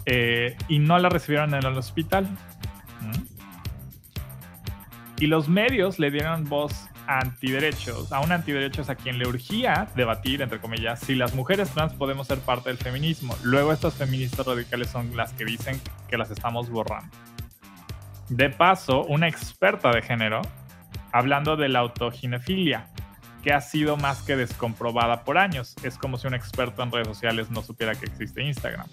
Eh, y no la recibieron en el hospital. Y los medios le dieron voz a antiderechos, a un antiderechos a quien le urgía debatir, entre comillas, si las mujeres trans podemos ser parte del feminismo. Luego estas feministas radicales son las que dicen que las estamos borrando. De paso, una experta de género, hablando de la autoginefilia, que ha sido más que descomprobada por años. Es como si un experto en redes sociales no supiera que existe Instagram.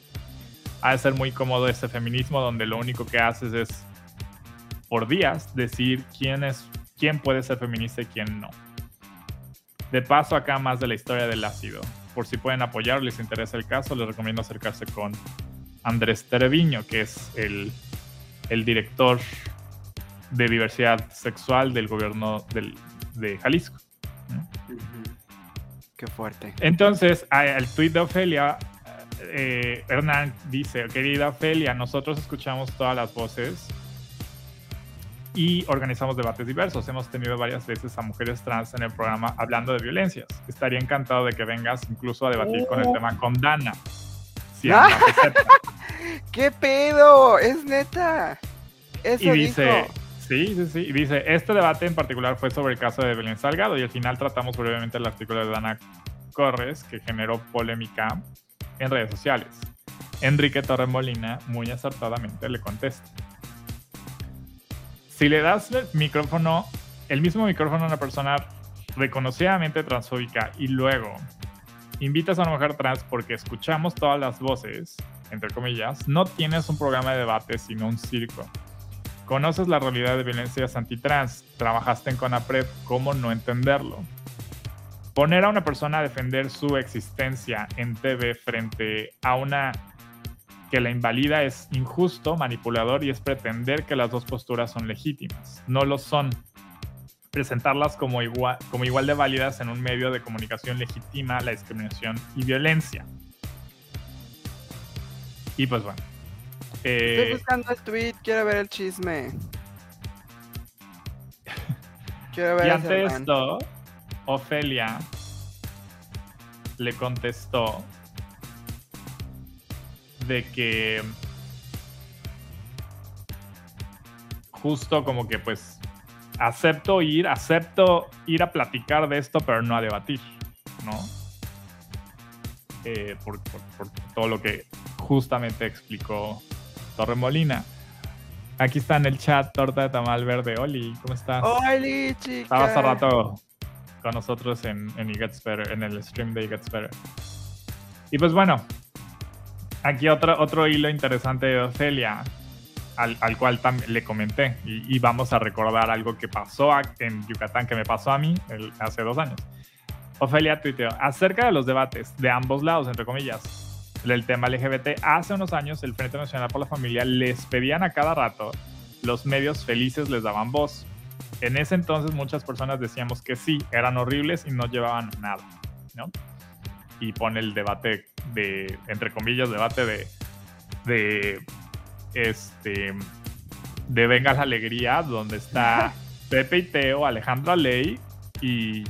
Ha de ser muy cómodo ese feminismo donde lo único que haces es por días decir quién es quién puede ser feminista y quién no. De paso acá más de la historia del ácido. Por si pueden apoyar o les interesa el caso, les recomiendo acercarse con Andrés Tereviño, que es el, el director de diversidad sexual del gobierno del- de Jalisco. Qué fuerte. Entonces, al tweet de Ofelia, eh, Hernán dice, querida Ofelia, nosotros escuchamos todas las voces y organizamos debates diversos. Hemos tenido varias veces a mujeres trans en el programa hablando de violencias. Estaría encantado de que vengas incluso a debatir con el Oh. tema con Dana. Si Ah. <laughs> ¿Qué pedo? Es neta. Eso y dice, dijo. sí, sí, sí, y dice, este debate en particular fue sobre el caso de Belén Salgado y al final tratamos brevemente el artículo de Dana Corres que generó polémica en redes sociales. Enrique Torremolina muy acertadamente le contesta. Si le das el micrófono, el mismo micrófono a una persona reconocidamente transfóbica y luego invitas a una mujer trans porque escuchamos todas las voces, entre comillas, no tienes un programa de debate sino un circo. Conoces la realidad de violencias antitrans, trabajaste en CONAPRED, ¿cómo no entenderlo? Poner a una persona a defender su existencia en TV frente a una que la invalida es injusto, manipulador y es pretender que las dos posturas son legítimas. No lo son. Presentarlas como igual, como igual de válidas en un medio de comunicación legitima la discriminación y violencia. Y pues bueno. eh, Estoy buscando el tweet, quiero ver el chisme. Quiero ver Y ante esto, Ofelia le contestó de que justo como que pues acepto ir, acepto ir a platicar de esto, pero no a debatir, ¿no? Eh, por, por- por todo lo que justamente explicó Torremolina. Aquí está en el chat Torta de Tamal Verde. Oli, ¿cómo estás? ¡Oli, chica! Estaba hace rato con nosotros en, en It Gets Better, en el stream de It Gets Better. Y pues bueno, aquí otro, otro hilo interesante de Ofelia, al, al cual le comenté. Y, y vamos a recordar algo que pasó en Yucatán, que me pasó a mí el- hace dos años. Ofelia tuiteó acerca de los debates de ambos lados, entre comillas, del tema LGBT. Hace unos años, el Frente Nacional por la Familia les pedían a cada rato, los medios felices les daban voz. En ese entonces muchas personas decíamos que sí, eran horribles y no llevaban nada, ¿no? Y pone el debate de, entre comillas, debate de, de, este, de Venga la Alegría, donde está <laughs> Pepe y Teo, Alejandra Ley y,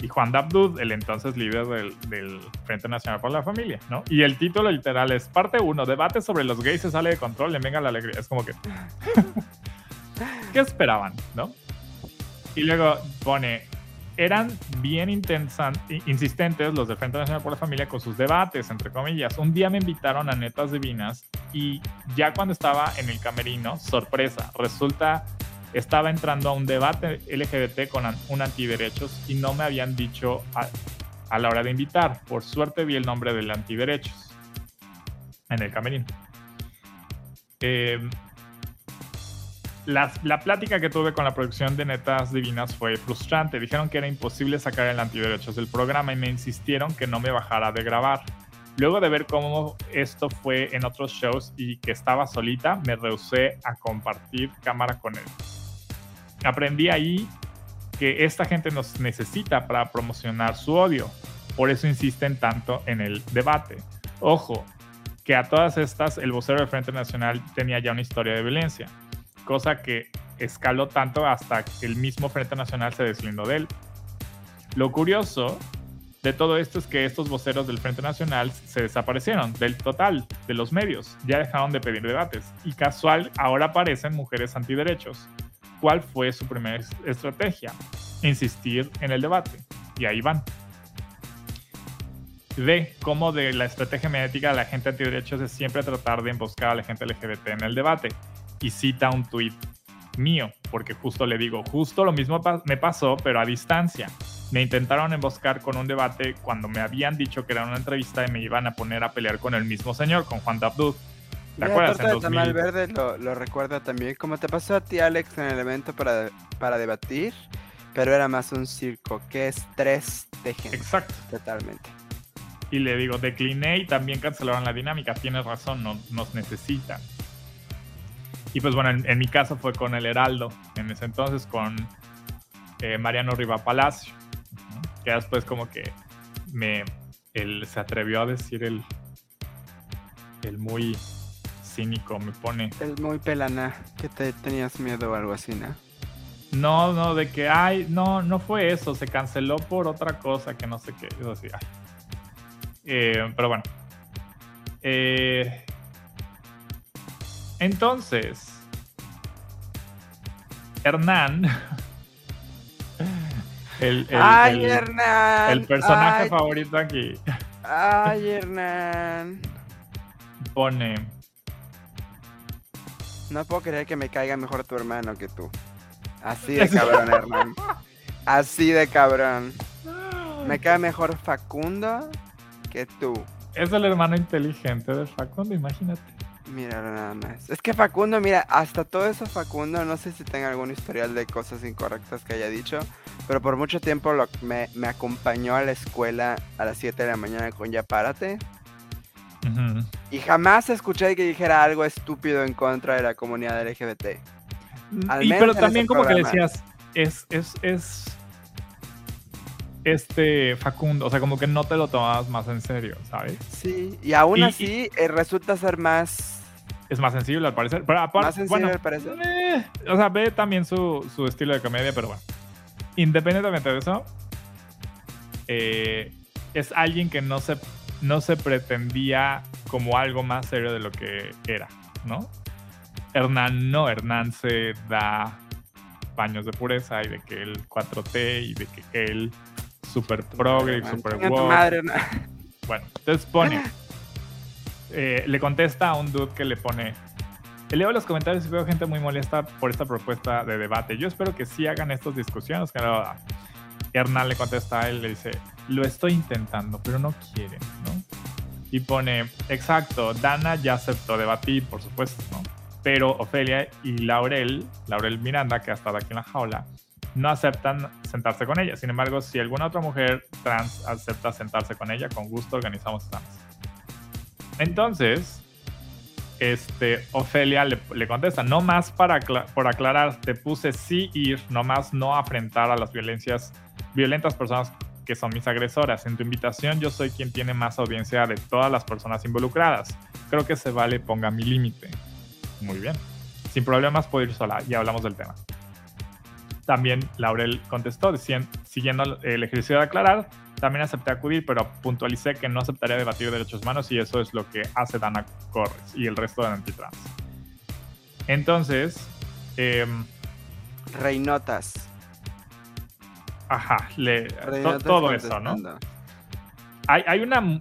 y Juan Dabdud, el entonces líder del, del Frente Nacional por la Familia, ¿no? Y el título literal es parte 1, debate sobre los gays se sale de control en Venga la Alegría. Es como que... ¿Qué <laughs> ¿qué esperaban? ¿No? Y luego pone, eran bien insistentes los del Frente Nacional por la Familia con sus debates, entre comillas. Un día me invitaron a Netas Divinas y ya cuando estaba en el camerino, sorpresa, resulta estaba entrando a un debate LGBT con un antiderechos y no me habían dicho a, la hora de invitar. Por suerte vi el nombre del antiderechos en el camerino. Eh, la, plática que tuve con la producción de Netas Divinas fue frustrante. Dijeron que era imposible sacar el antiderechos del programa y me insistieron que no me bajara de grabar. Luego de ver cómo esto fue en otros shows y que estaba solita, me rehusé a compartir cámara con él. Aprendí ahí que esta gente nos necesita para promocionar su odio. Por eso insisten tanto en el debate. Ojo, que a todas estas el vocero del Frente Nacional tenía ya una historia de violencia cosa que escaló tanto hasta que el mismo Frente Nacional se deslindó de él. Lo curioso de todo esto es que estos voceros del Frente Nacional se desaparecieron del total de los medios, ya dejaron de pedir debates y casual ahora aparecen mujeres antiderechos. ¿Cuál fue su primera estrategia? Insistir en el debate. Y ahí van. De cómo de la estrategia mediática de la gente antiderechos es siempre tratar de emboscar a la gente LGBT en el debate y cita un tweet mío, porque justo le digo, justo lo mismo me pasó, pero a distancia. Me intentaron emboscar con un debate cuando me habían dicho que era una entrevista y me iban a poner a pelear con el mismo señor, con Juan Dabdud. ¿Te acuerdas? En 2000... Verde lo, recuerda también, como te pasó a ti, Alex, en el evento para, para debatir, pero era más un circo, que es tres de gente. Exacto. Totalmente. Y le digo, decliné y también cancelaron la dinámica. Tienes razón, no, nos necesitan. Y pues bueno, en, mi caso fue con el Heraldo, en ese entonces con eh, Mariano Riva Palacio, que después como que me, él se atrevió a decir el, el muy cínico, me pone. El muy pelana, que te tenías miedo o algo así, ¿no? No, no, de que, ay, no, no fue eso, se canceló por otra cosa que no sé qué, eso sí. Eh, pero bueno. Eh, entonces, Hernán. El, Ay, Hernán. el personaje favorito aquí. Ay, Hernán. Pone. No puedo creer que me caiga mejor tu hermano que tú. Así de cabrón, Hernán. Así de cabrón. Me cae mejor Facundo que tú. Es el hermano inteligente de Facundo, imagínate. Mira, nada más. Es que Facundo, mira, hasta todo eso Facundo, no sé si tenga algún historial de cosas incorrectas que haya dicho, pero por mucho tiempo lo, me, me acompañó a la escuela a las 7 de la mañana con Ya Párate. Y jamás escuché que dijera algo estúpido en contra de la comunidad LGBT. Mm, y, pero también como que decías, es, es, es este Facundo, o sea, como que no te lo tomabas más en serio, ¿sabes? Sí, y aún así eh, resulta ser más es más sensible al parecer. más sensible al parecer. Eh, o sea, ve también su, estilo de comedia, pero bueno. Independientemente de eso, eh, es alguien que no se, no se pretendía como algo más serio de lo que era, ¿no? Hernán no, Hernán se da baños de pureza y de que él 4T y de que él super progre, super woke. Bueno, entonces pone eh, le contesta a un dude que le pone. Leo los comentarios y veo gente muy molesta por esta propuesta de debate. Yo espero que sí hagan estas discusiones. Que Hernán le contesta a él, le dice, lo estoy intentando, pero no quieren, ¿no? Y pone, exacto, Dana ya aceptó debatir, por supuesto, ¿no? Pero Ofelia y Laurel, Laurel Miranda, que ha estado aquí en la jaula, no aceptan sentarse con ella. Sin embargo, si alguna otra mujer trans acepta sentarse con ella, con gusto organizamos esta entonces, este, Ofelia le, contesta, no más para por aclarar, te puse sí ir, no más no afrentar a las violencias, violentas personas que son mis agresoras. En tu invitación yo soy quien tiene más audiencia de todas las personas involucradas. Creo que se vale, ponga mi límite. Muy bien. Sin problemas puedo ir sola, ya hablamos del tema. También Laurel contestó, siguiendo el ejercicio de aclarar, también acepté acudir, pero puntualicé que no aceptaría debatir derechos humanos y eso es lo que hace Dana Corres y el resto de Antitrans. Entonces, em, reinotas. Ajá, le, to- todo eso, ¿no? Hay, hay una mu-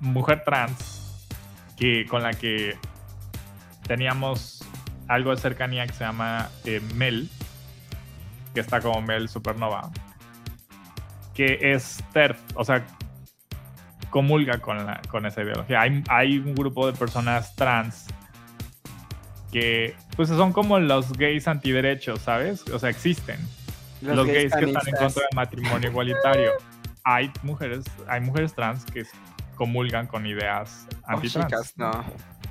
mujer trans que, con la que teníamos algo de cercanía que se llama eh, Mel, que está como Mel Supernova, que es TERF, o sea, comulga con, la, con esa ideología. Hay, hay un grupo de personas trans que pues son como los gays antiderechos, ¿sabes? O sea, existen los, gays, que están en contra del matrimonio igualitario. Hay mujeres, hay mujeres trans que comulgan con ideas Oh, antitrans. chicas, no.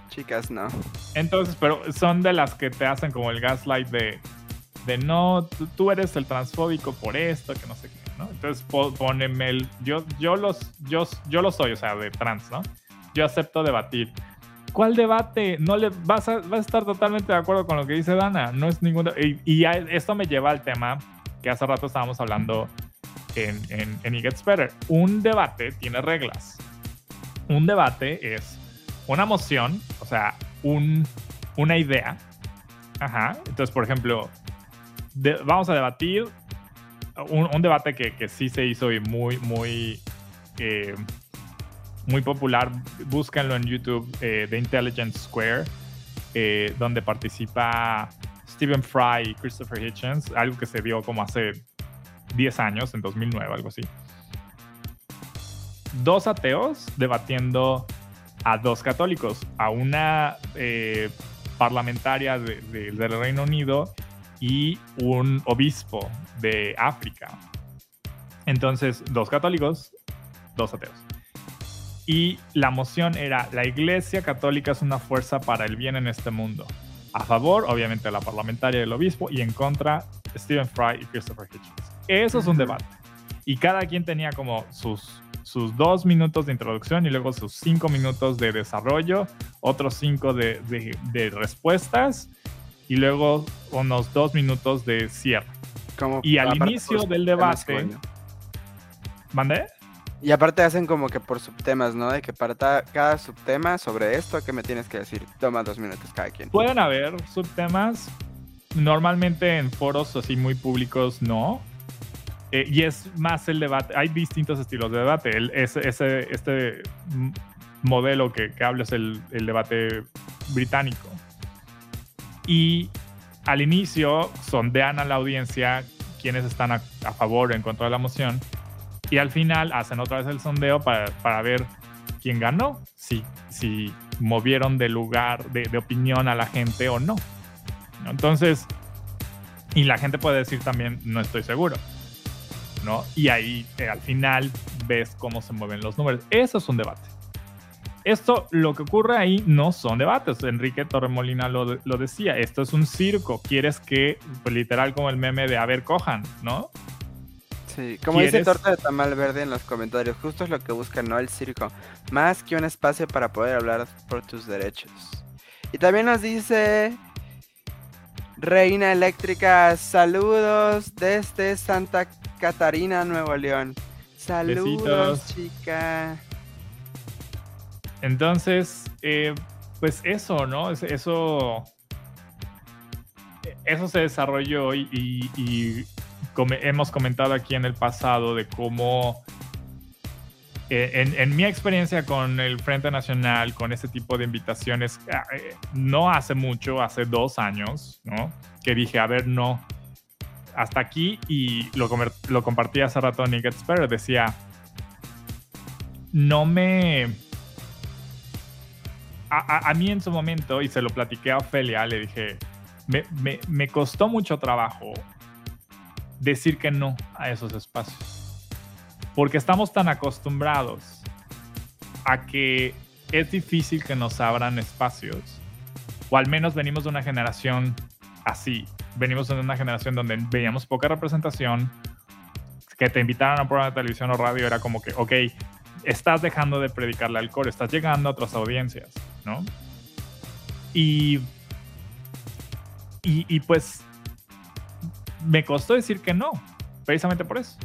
Chicas, no. Entonces, pero son de las que te hacen como el gaslight de, de no, tú, eres el transfóbico por esto, que no sé qué. Entonces pone Mel, yo, yo, los, yo, yo lo soy, o sea, de trans, ¿no? Yo acepto debatir. ¿Cuál debate? No le vas a, vas a estar totalmente de acuerdo con lo que dice Dana. No es ningún. Y, y esto me lleva al tema que hace rato estábamos hablando en, en, en It Gets Better. Un debate tiene reglas. Un debate es una moción, o sea, un, una idea. Ajá. Entonces, por ejemplo, vamos a debatir un, debate que, que sí se hizo y muy, muy, muy popular. Búscanlo en YouTube, eh, The Intelligence Square, eh, donde participa Stephen Fry y Christopher Hitchens, algo que se dio como hace 10 años, en 2009, algo así. Dos ateos debatiendo a dos católicos, a una eh, parlamentaria de- de- del Reino Unido y un obispo de África. Entonces, dos católicos, dos ateos. Y la moción era, la Iglesia Católica es una fuerza para el bien en este mundo. A favor, obviamente, la parlamentaria y el obispo, y en contra, Stephen Fry y Christopher Hitchens. Eso es un debate. Y cada quien tenía como sus, sus dos minutos de introducción y luego sus cinco minutos de desarrollo, otros cinco de, de- de respuestas y luego unos dos minutos de cierre. Como Y al inicio por del debate-. ¿Mandé? Y aparte hacen como que por subtemas, ¿no? De que para ta- cada subtema sobre esto, ¿qué me tienes que decir? Toma dos minutos cada quien. Pueden haber subtemas. Normalmente en foros así muy públicos no. Eh, y es más el debate. Hay distintos estilos de debate. El- ese, ese- este modelo que, que hablo es el, el debate británico. Y al inicio sondean a la audiencia quienes están a, favor o en contra de la moción. Y al final hacen otra vez el sondeo para, para ver quién ganó, si, si movieron de lugar, de, opinión a la gente o no. ¿no? Entonces, y la gente puede decir también, no estoy seguro. ¿no? Y ahí eh, al final ves cómo se mueven los números. Eso es un debate. Esto, lo que ocurre ahí no son debates. Enrique Torremolina lo, de- lo decía. Esto es un circo. Quieres que, pues, literal, como el meme de a ver, cojan, ¿no? Sí, como dice ¿Quieres? Torta de Tamal Verde en los comentarios, justo es lo que busca, ¿no? El circo. Más que un espacio para poder hablar por tus derechos. Y también nos dice Reina Eléctrica, saludos desde Santa Catarina, Nuevo León. Saludos, Besitos. chica. Entonces, eh, pues eso, ¿no? Es- Eso, eso se desarrolló y, hemos comentado aquí en el pasado de cómo, eh, en, mi experiencia con el Frente Nacional, con este tipo de invitaciones, ah, eh, no hace mucho, hace dos años, ¿no? Que dije, a ver, no, hasta aquí y lo, lo compartí hace rato en Better, decía, no me a, mí en su momento, y se lo platiqué a Ofelia, le dije, me, me- me costó mucho trabajo decir que no a esos espacios. Porque estamos tan acostumbrados a que es difícil que nos abran espacios. O al menos venimos de una generación así. Venimos de una generación donde veíamos poca representación. Que te invitaran a un programa de televisión o radio era como que, ok, estás dejando de predicarle al coro, estás llegando a otras audiencias, ¿no? Y, y, y pues me costó decir que no, precisamente por eso.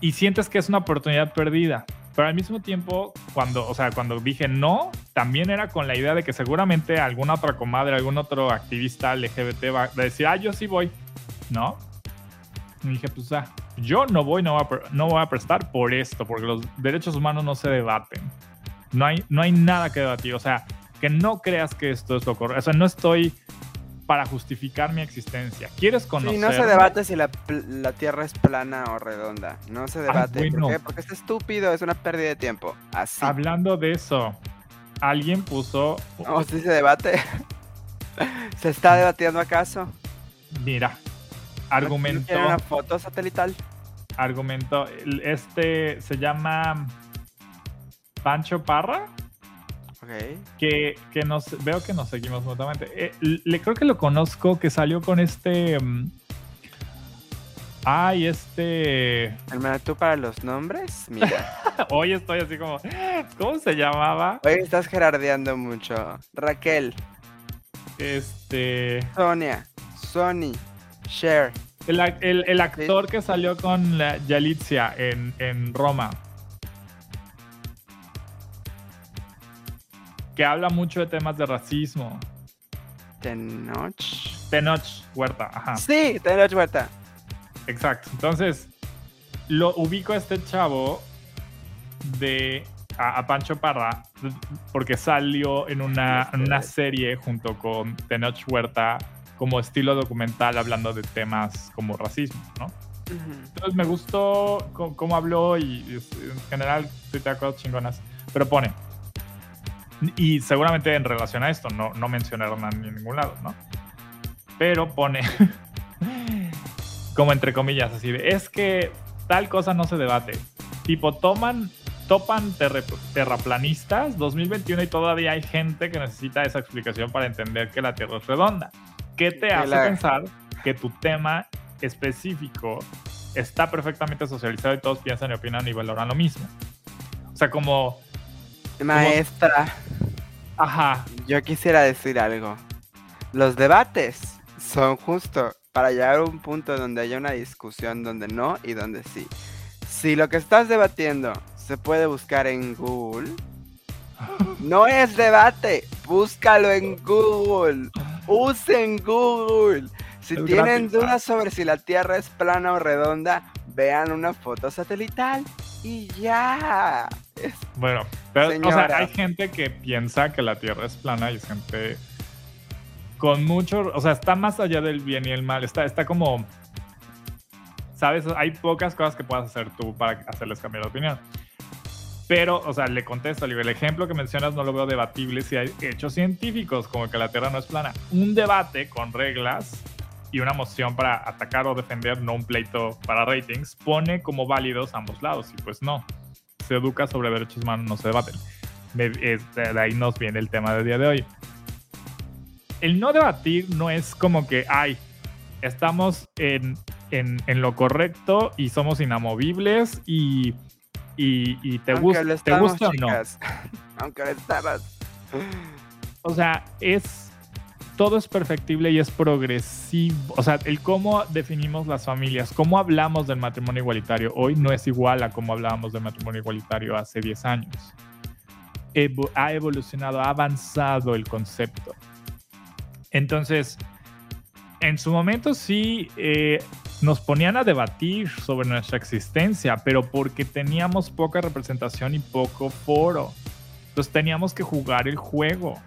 Y sientes que es una oportunidad perdida, pero al mismo tiempo, cuando, o sea, cuando dije no, también era con la idea de que seguramente alguna otra comadre, algún otro activista LGBT va a decir, ah, yo sí voy, ¿no? Y dije, pues, ah, yo no voy, no voy, a, no voy a prestar por esto, porque los derechos humanos no se debaten. No hay, no hay nada que debatir. O sea, que no creas que esto es lo correcto. O sea, no estoy para justificar mi existencia. ¿Quieres conocer? Sí, no se debate si la, la, Tierra es plana o redonda. No se debate. ¿Por qué? Porque es estúpido, es una pérdida de tiempo. Así. Hablando de eso, alguien puso... No, sí se debate. <laughs> ¿Se está debatiendo acaso? Mira, argumentó... una foto satelital? Argumentó, este se llama Pancho Parra. Okay. Que, que nos veo que nos seguimos mutuamente. Eh, le creo que lo conozco, que salió con este. Um, ay, este. ¿El tú para los nombres? Mira. <laughs> Hoy estoy así como. ¿Cómo se llamaba? Hoy estás gerardeando mucho. Raquel. Este. Sonia. Sony. Cher. El, el, el actor que salió con la Yalitza en, en Roma. que habla mucho de temas de racismo. Tenoch. Tenoch Huerta, ajá. Sí, Tenoch Huerta. Exacto. Entonces, lo ubico a este chavo de a, a Pancho Parra porque salió en una, en una serie junto con Tenoch Huerta como estilo documental hablando de temas como racismo, ¿no? Uh -huh. Entonces me gustó cómo, habló y, y, en general tuitea cosas chingonas. Pero pone, y seguramente en relación a esto, no, no mencionaron en ningún lado, ¿no? Pero pone, <laughs> como entre comillas, así de, es que tal cosa no se debate. Tipo, toman, topan ter terraplanistas 2021 y todavía hay gente que necesita esa explicación para entender que la Tierra es redonda. ¿Qué te hace la... pensar que tu tema específico está perfectamente socializado y todos piensan y opinan y valoran lo mismo? O sea, como Maestra. Ajá. Yo quisiera decir algo. Los debates son justo para llegar a un punto donde haya una discusión donde no y donde sí. Si lo que estás debatiendo se puede buscar en Google, no es debate. Búscalo en Google. Usen Google. Si tienen dudas sobre si la Tierra es plana o redonda, vean una foto satelital y ya. Bueno, pero, o sea, hay gente que piensa que la Tierra es plana y es gente con mucho, o sea, está más allá del bien y el mal, está, está como, sabes, hay pocas cosas que puedas hacer tú para hacerles cambiar de opinión. Pero, o sea, le contesto, el ejemplo que mencionas no lo veo debatible si hay hechos científicos como que la Tierra no es plana. Un debate con reglas y una moción para atacar o defender, no un pleito para ratings, pone como válidos ambos lados y pues no. Se educa sobre derechos humanos, no se debaten. De, ahí nos viene el tema del día de hoy. El no debatir no es como que, ay, estamos en, en, en lo correcto y somos inamovibles y, y, y te, gusta, ¿te gusta o no. <laughs> Aunque lo estabas. O sea, es todo es perfectible y es progresivo. O sea, el cómo definimos las familias, cómo hablamos del matrimonio igualitario hoy no es igual a cómo hablábamos del matrimonio igualitario hace 10 años. Evo ha evolucionado, ha avanzado el concepto. Entonces, en su momento sí eh, nos ponían a debatir sobre nuestra existencia, pero porque teníamos poca representación y poco foro. Entonces teníamos que jugar el juego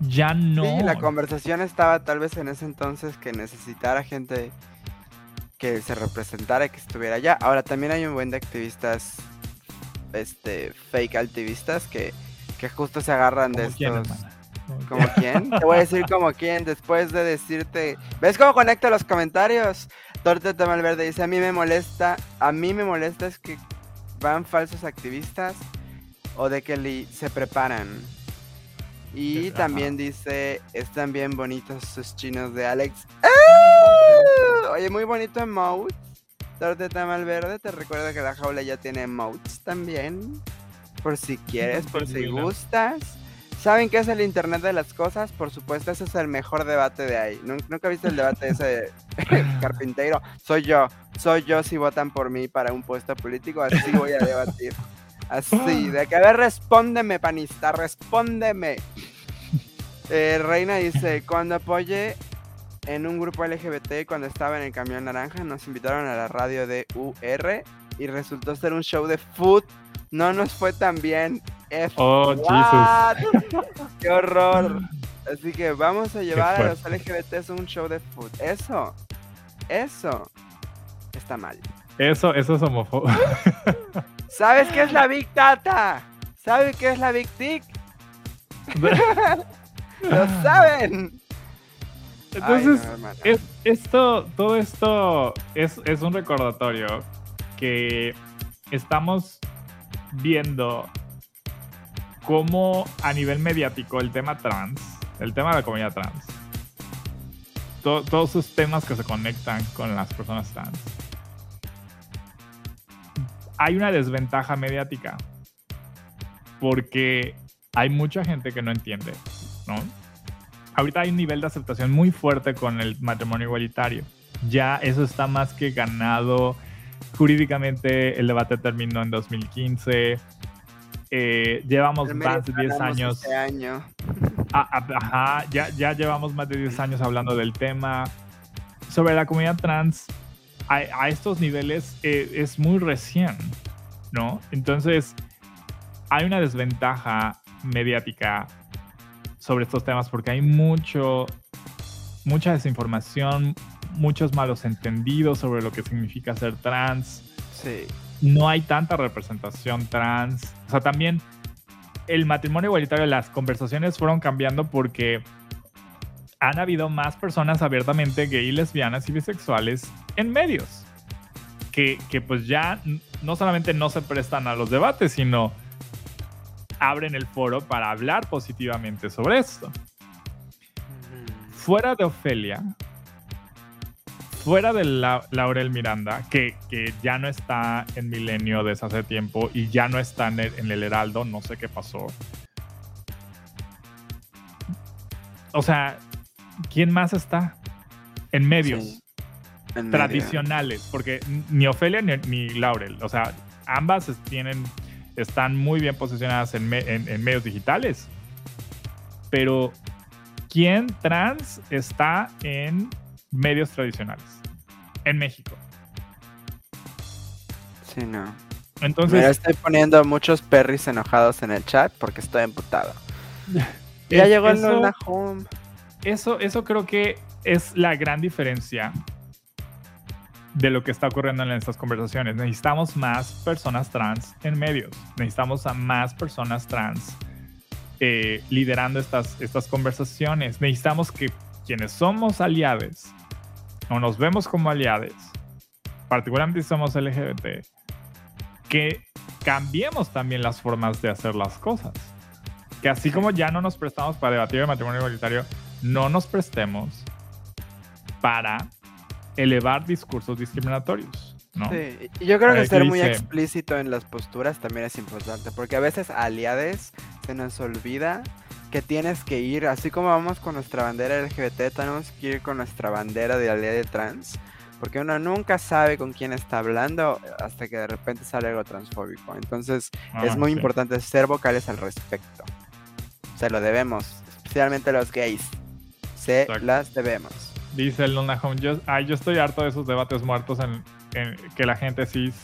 ya no. Sí, la conversación estaba tal vez en ese entonces que necesitara gente que se representara, que estuviera allá. Ahora también hay un buen de activistas, este, fake activistas que, que justo se agarran de estos. ¿Como quién? Te voy a decir como quién después de decirte. ¿Ves cómo conecta los comentarios? Torte Malverde dice: A mí me molesta, a mí me molesta es que van falsos activistas o de que se preparan. Y también dice, están bien bonitos sus chinos de Alex. ¡Ah! <laughs> Oye, muy bonito emotes. Torte tamal verde, te recuerdo que la jaula ya tiene emotes también. Por si quieres, por si gustas. ¿Saben qué es el Internet de las cosas? Por supuesto, ese es el mejor debate de ahí. ¿Nunca viste el debate ese de <laughs> <laughs> carpintero? Soy yo. Soy yo si votan por mí para un puesto político, así voy a debatir. Así, <laughs> de que a ver, respóndeme, panista, respóndeme. Eh, Reina dice, cuando apoyé en un grupo LGBT cuando estaba en el camión naranja, nos invitaron a la radio de UR y resultó ser un show de food. No nos fue tan bien. F Oh? Jesus. <laughs> ¡Qué horror! Así que vamos a llevar a los. LGBTs a un show de food. Eso, eso está mal. Eso, eso es homofobia. <laughs> ¿Sabes qué es la Big Tata? ¿Sabes qué es la Big Dick? <laughs> ¡Lo saben! Ay, Entonces, no, es, esto, todo esto es, es un recordatorio que estamos viendo cómo a nivel mediático el tema trans, el tema de la comunidad trans, to- todos esos temas que se conectan con las personas trans, hay una desventaja mediática porque hay mucha gente que no entiende, ¿no? ahorita hay un nivel de aceptación muy fuerte con el matrimonio igualitario. Ya eso está más que ganado. Jurídicamente el debate terminó en 2015. Eh, llevamos más de 10 ganamos años. este año. <laughs> Ah, ah, Ajá, ya, ya llevamos más de 10 años hablando del tema. Sobre la comunidad trans, a, a estos niveles eh, es muy recién, ¿no? Entonces, hay una desventaja mediática sobre estos temas porque hay mucho, mucha desinformación, muchos malos entendidos sobre lo que significa ser trans Sí. No hay tanta representación trans. O sea, también el matrimonio igualitario, las conversaciones fueron cambiando porque han habido más personas abiertamente gay, lesbianas y bisexuales en medios. Que, que pues ya no solamente no se prestan a los debates, sino abren el foro para hablar positivamente sobre esto. Fuera de Ofelia, fuera de la- Laurel Miranda, que, que ya no está en Milenio desde hace tiempo y ya no está en el, en el Heraldo, no sé qué pasó. O sea, ¿quién más está? En medios Sí, en medio. tradicionales, porque ni Ofelia ni, ni Laurel, o sea, ambas tienen, están muy bien posicionadas en, me- en- en medios digitales. Pero, ¿quién trans está en medios tradicionales? En México. Sí, no. Entonces, Mira, estoy poniendo muchos perris enojados en el chat porque estoy emputado. <laughs> Ya llegó el eso- Luna Home. eso, eso creo que es la gran diferencia de lo que está ocurriendo en estas conversaciones. Necesitamos más personas trans en medios. Necesitamos a más personas trans eh, liderando estas, estas conversaciones. Necesitamos que quienes somos aliados o nos vemos como aliados, particularmente si somos LGBT, que cambiemos también las formas de hacer las cosas. Que así como ya no nos prestamos para debatir el matrimonio igualitario, no nos prestemos para elevar discursos discriminatorios, ¿no? Sí, yo creo que ser muy dice- explícito en las posturas también es importante, porque a veces aliades se nos olvida que tienes que ir, así como vamos con nuestra bandera LGBT, tenemos que ir con nuestra bandera de aliade trans, porque uno nunca sabe con quién está hablando hasta que de repente sale algo transfóbico. Entonces es Ah, muy sí. importante ser vocales al respecto. Se lo debemos, especialmente los gays. Se Exacto. las debemos. Dice el Luna Home, yo, ay, yo estoy harto de esos debates muertos en, en que la gente cis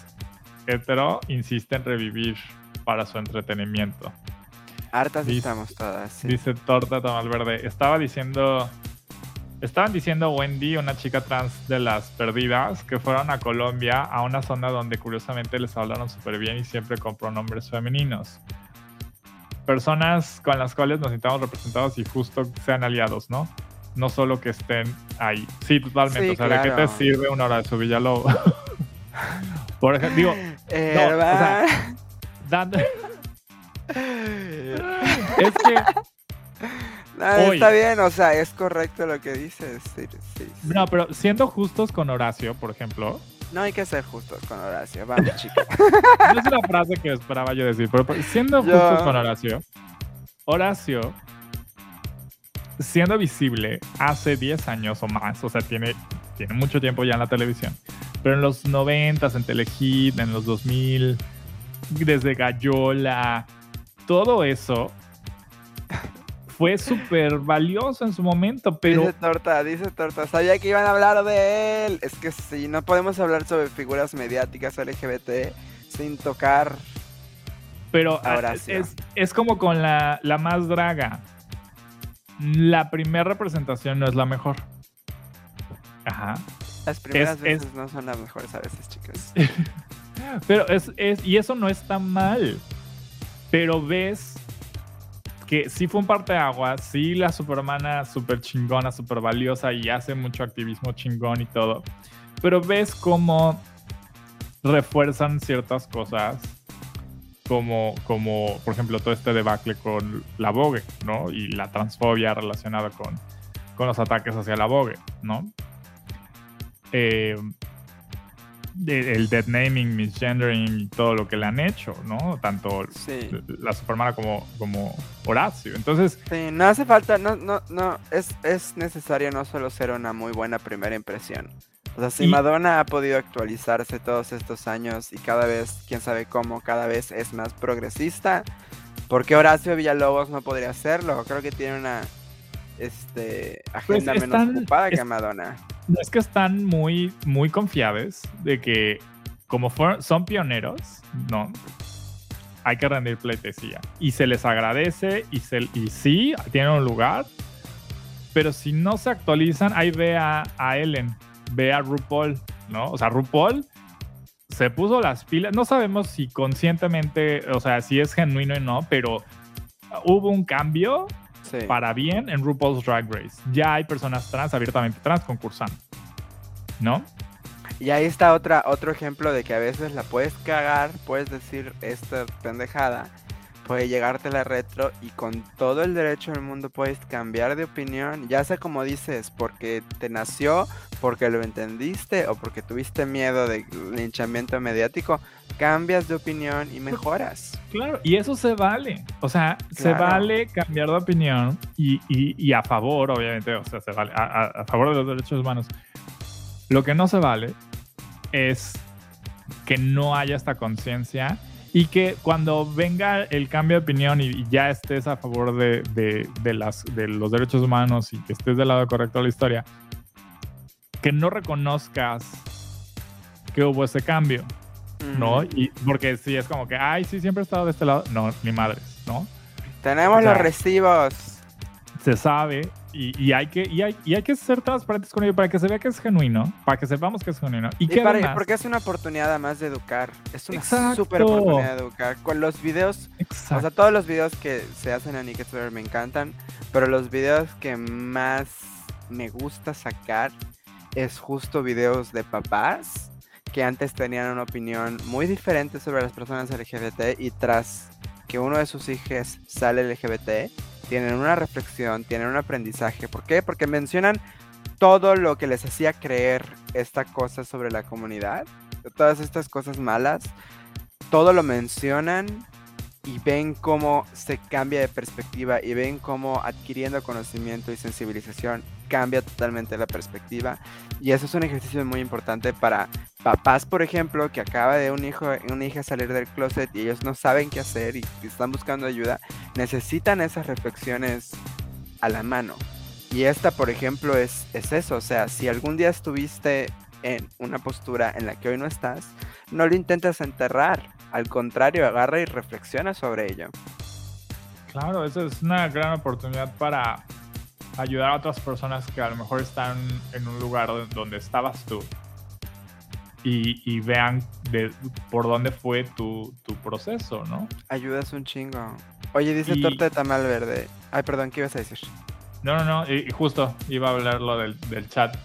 hetero insiste en revivir para su entretenimiento. Hartas Dice- estamos todas. sí. Dice Torta Tamal Verde. Estaba diciendo. Estaban diciendo Wendy, una chica trans de las perdidas, que fueron a Colombia a una zona donde curiosamente les hablaron súper bien y siempre con pronombres femeninos. Personas con las cuales nos sintamos representados y justo sean aliados, ¿no? No solo que estén ahí. Sí, totalmente. Sí, o sea, ¿de qué te sirve una hora de su Villalobos? Por ejemplo, digo, <laughs> Hermano. dando. Es que. <laughs> No, Hoy. está bien, o sea, es correcto lo que dices. sí, sí, sí. No, pero siendo justos con Horacio, por ejemplo, No hay que ser justos con Horacio. Vamos, <laughs> chicos. no es una frase que esperaba yo decir, pero pero siendo Yo- justos con Horacio, Horacio, siendo visible hace 10 años o más, o sea, tiene, tiene mucho tiempo ya en la televisión, pero en los 90 en Telehit, en los 2000, desde Gallola, todo eso fue súper valioso en su momento, pero... Dice Torta, dice Torta, sabía que iban a hablar de él. Es que sí, no podemos hablar sobre figuras mediáticas LGBT sin tocar... Pero ah, Horacio. es, es como con la, la más draga. La primera representación no es la mejor. Ajá. Las primeras Es- veces es- no son las mejores a veces, chicos. <laughs> Pero es, es, y eso no está mal. Pero ves que sí fue un parteaguas, sí la supermana súper chingona, súper valiosa y hace mucho activismo chingón y todo. Pero ves cómo refuerzan ciertas cosas, como, como por ejemplo todo este debacle con la Vogue, ¿no? Y la transfobia relacionada con, con los ataques hacia la Vogue, ¿no? Eh, el dead naming, misgendering y todo lo que le han hecho, ¿no? Tanto Sí. la Supermana como, como Horacio. Entonces, Sí, no hace falta, no, no, no, es, es necesario no solo ser una muy buena primera impresión. O sea, si Y- Madonna ha podido actualizarse todos estos años y cada vez, quién sabe cómo, cada vez es más progresista, ¿por qué Horacio Villalobos no podría hacerlo? Creo que tiene una este, agenda menos Pues están- ocupada que es- Madonna. es que están muy, muy confiables de que como son pioneros, ¿no? Hay que rendir pleitesía. Y se les agradece y, se, y sí, tienen un lugar. Pero si no se actualizan, ahí ve a, a Ellen, ve a RuPaul, ¿no? O sea, RuPaul se puso las pilas. No sabemos si conscientemente, o sea, si es genuino o no, pero hubo un cambio Sí. para bien en RuPaul's Drag Race. Ya hay personas trans, abiertamente trans, concursando. ¿No? Y ahí está otra, otro ejemplo de que a veces la puedes cagar, puedes decir esta pendejada, puede llegarte la retro y con todo el derecho del mundo puedes cambiar de opinión, ya sea como dices, porque te nació, porque lo entendiste o porque tuviste miedo de linchamiento mediático, cambias de opinión y mejoras. Claro, y eso se vale. O sea, se Claro. vale cambiar de opinión y, y- y a favor, obviamente, o sea, se vale a, a- a favor de los derechos humanos. Lo que no se vale es que no haya esta conciencia y que cuando venga el cambio de opinión y, y ya estés a favor de, de- de las, de los derechos humanos y que estés del lado correcto de la historia, que no reconozcas que hubo ese cambio. ¿no? Y porque si es como que, ay, sí, siempre he estado de este lado. No, ni madres, ¿no? Tenemos o sea, los recibos. Se sabe y, y hay que, y, hay, y hay que ser transparentes con ello para que se vea que es genuino, para que sepamos que es genuino. Y, Y que para- además- porque es una oportunidad además de educar. Es una Exacto. super oportunidad de educar. Con los videos Exacto. O sea, todos los videos que se hacen en Sweater me encantan, pero los videos que más me gusta sacar es justo videos de papás que antes tenían una opinión muy diferente sobre las personas LGBT y tras que uno de sus hijos sale LGBT, tienen una reflexión, tienen un aprendizaje. ¿Por qué? Porque mencionan todo lo que les hacía creer esta cosa sobre la comunidad, todas estas cosas malas, todo lo mencionan y ven cómo se cambia de perspectiva y ven cómo adquiriendo conocimiento y sensibilización cambia totalmente la perspectiva y eso es un ejercicio muy importante para papás por ejemplo que acaba de un hijo una hija salir del closet y ellos no saben qué hacer y están buscando ayuda necesitan esas reflexiones a la mano y esta por ejemplo es, es eso o sea si algún día estuviste en una postura en la que hoy no estás no lo intentes enterrar al contrario, agarra y reflexiona sobre ello. Claro, eso es una gran oportunidad para ayudar a otras personas que a lo mejor están en un lugar donde- estabas tú y, y vean de, por dónde fue tu, tu proceso, ¿no? Ayudas un chingo. Oye, dice Y- torta de tamal verde. Ay, perdón, ¿qué ibas a decir? No, no, no, y, y justo iba a hablar lo del, del chat.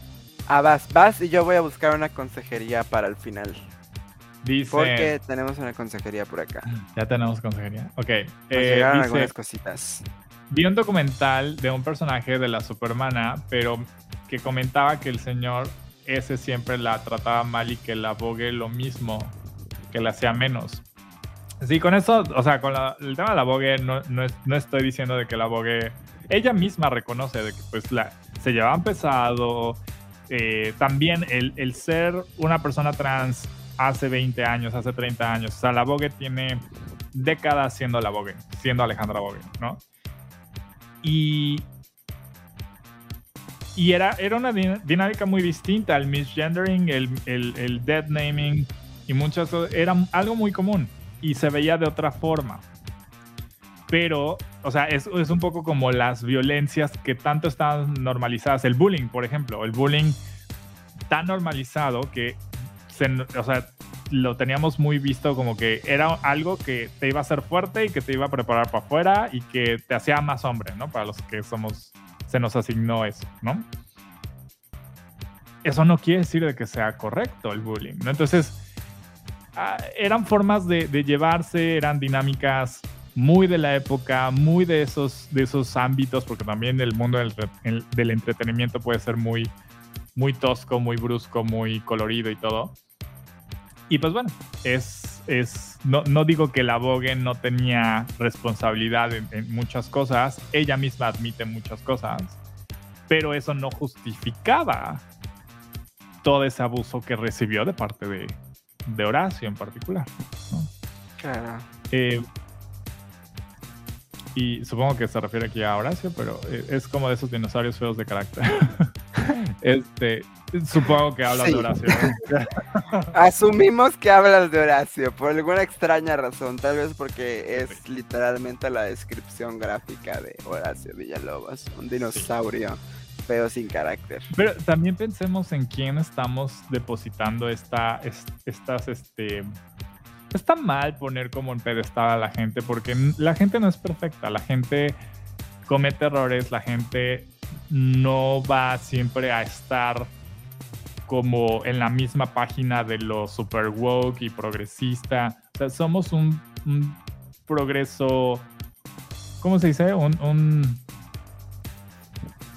Ah, vas, vas y yo voy a buscar una consejería para el final. Dice... Porque tenemos una consejería por acá. Ya tenemos consejería. Ok. Nos eh, llegaron dice, algunas cositas. Vi un documental de un personaje de la Supermana, pero que comentaba que el señor ese siempre la trataba mal y que la Vogue lo mismo, que la hacía menos. Sí, con eso, o sea, con la- el tema de la Vogue, no, no, no estoy diciendo de que la Vogue, ella misma reconoce de que pues la, se llevaban pesado. eh, también el, el ser una persona trans hace 20 años, hace 30 años. O sea, la Vogue tiene décadas siendo la Vogue, siendo Alejandra Vogue, ¿no? Y, y era, era una dinámica muy distinta. El misgendering, el, el, dead naming y muchas era algo muy común y se veía de otra forma. Pero, o sea, es, es un poco como las violencias que tanto están normalizadas. El bullying, por ejemplo, el bullying tan normalizado que o sea, lo teníamos muy visto como que era algo que te iba a hacer fuerte y que te iba a preparar para afuera y que te hacía más hombre, ¿no? Para los que somos, se nos asignó eso, ¿no? Eso no quiere decir de que sea correcto el bullying, ¿no? Entonces, ah, eran formas de, llevarse, eran dinámicas muy de la época, muy de esos, de esos ámbitos, porque también el mundo del, del entretenimiento puede ser muy, muy tosco, muy brusco, muy colorido y todo. Y pues bueno, es, es no, no digo que la Vogue no tenía responsabilidad en, muchas cosas, ella misma admite muchas cosas, pero eso no justificaba todo ese abuso que recibió de parte de, de Horacio en particular. Claro. Eh, y supongo que se refiere aquí a Horacio, pero eh, es como de esos dinosaurios feos de carácter. <laughs> este, Supongo que hablas de Horacio. <laughs> Asumimos que hablas de Horacio por alguna extraña razón, tal vez porque es literalmente la descripción gráfica de Horacio Villalobos, un dinosaurio feo sin carácter. Pero también pensemos en quién estamos depositando esta, estas, este, está mal poner como en pedestal a la gente porque la gente no es perfecta, la gente comete errores, la gente no va siempre a estar como en la misma página de lo super woke y progresista. O sea, somos un, progreso, ¿cómo se dice? Un... un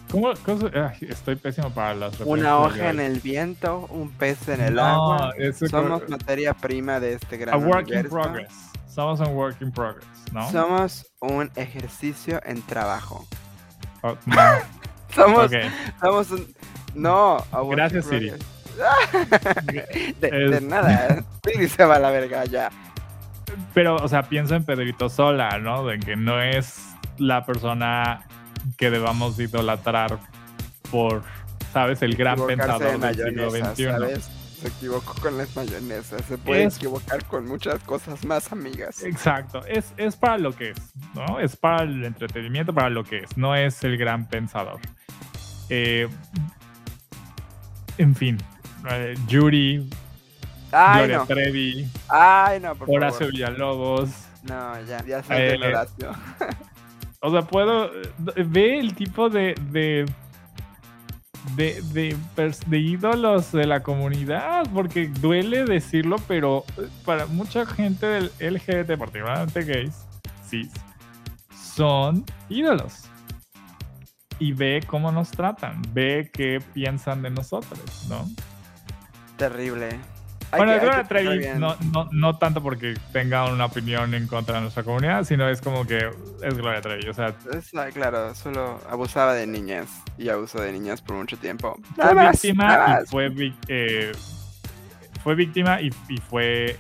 ¿Cómo, estoy pésimo para las Una hoja en el viento, un pez en el agua. Somos materia prima de este gran A work in progress. Somos un work in progress, ¿no? Somos un ejercicio en trabajo. Oh, <laughs> somos, somos un, no, Gracias, Siri. <laughs> de, nada. Siri se va a la verga ya. Pero, o sea, pienso en Pedrito Sola, ¿no? De que no es la persona que debamos idolatrar por, ¿sabes? El gran pensador del siglo XXI. Se equivocó con las mayonesas. Se puede equivocar con muchas cosas más, amigas. Exacto. Es, es para lo que es, ¿no? Es para el entretenimiento, para lo que es. No es el gran pensador. Eh, en fin, eh, Yuri, Ay, Gloria Trevi, Ay, no, por Horacio Villalobos. No, ya, ya eh, Horacio. <laughs> o sea, puedo. Ve el tipo de. de de, de, de, ídolos de la comunidad, porque duele decirlo, pero para mucha gente del LGBT, particularmente gays, sí, son ídolos y ve cómo nos tratan, ve qué piensan de nosotros, ¿no? Terrible. bueno, Trevi no, no, no, tanto porque tenga una opinión en contra de nuestra comunidad, sino es como que es Gloria Trevi, o sea... Ah, claro, solo abusaba de niñas y abusó de niñas por mucho tiempo. Fue víctima y fue, eh, fue víctima y, y fue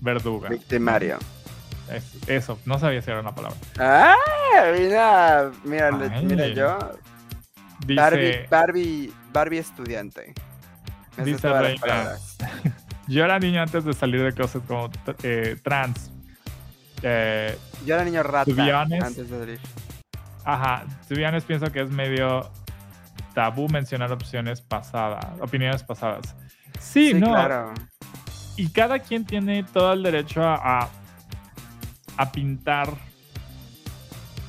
verduga. Victimario eso, no sabía si era una palabra. ¡Ah! Mira, mira, mira yo. Barbie, Barbie, Barbie estudiante. dice Reina. <laughs> yo era niño antes de salir de cosas como eh, trans. Eh, yo era niño rata antes de salir. Ajá, si pienso que es medio tabú mencionar opciones pasadas, opiniones pasadas. Sí, no. Claro. Y cada quien tiene todo el derecho a a pintar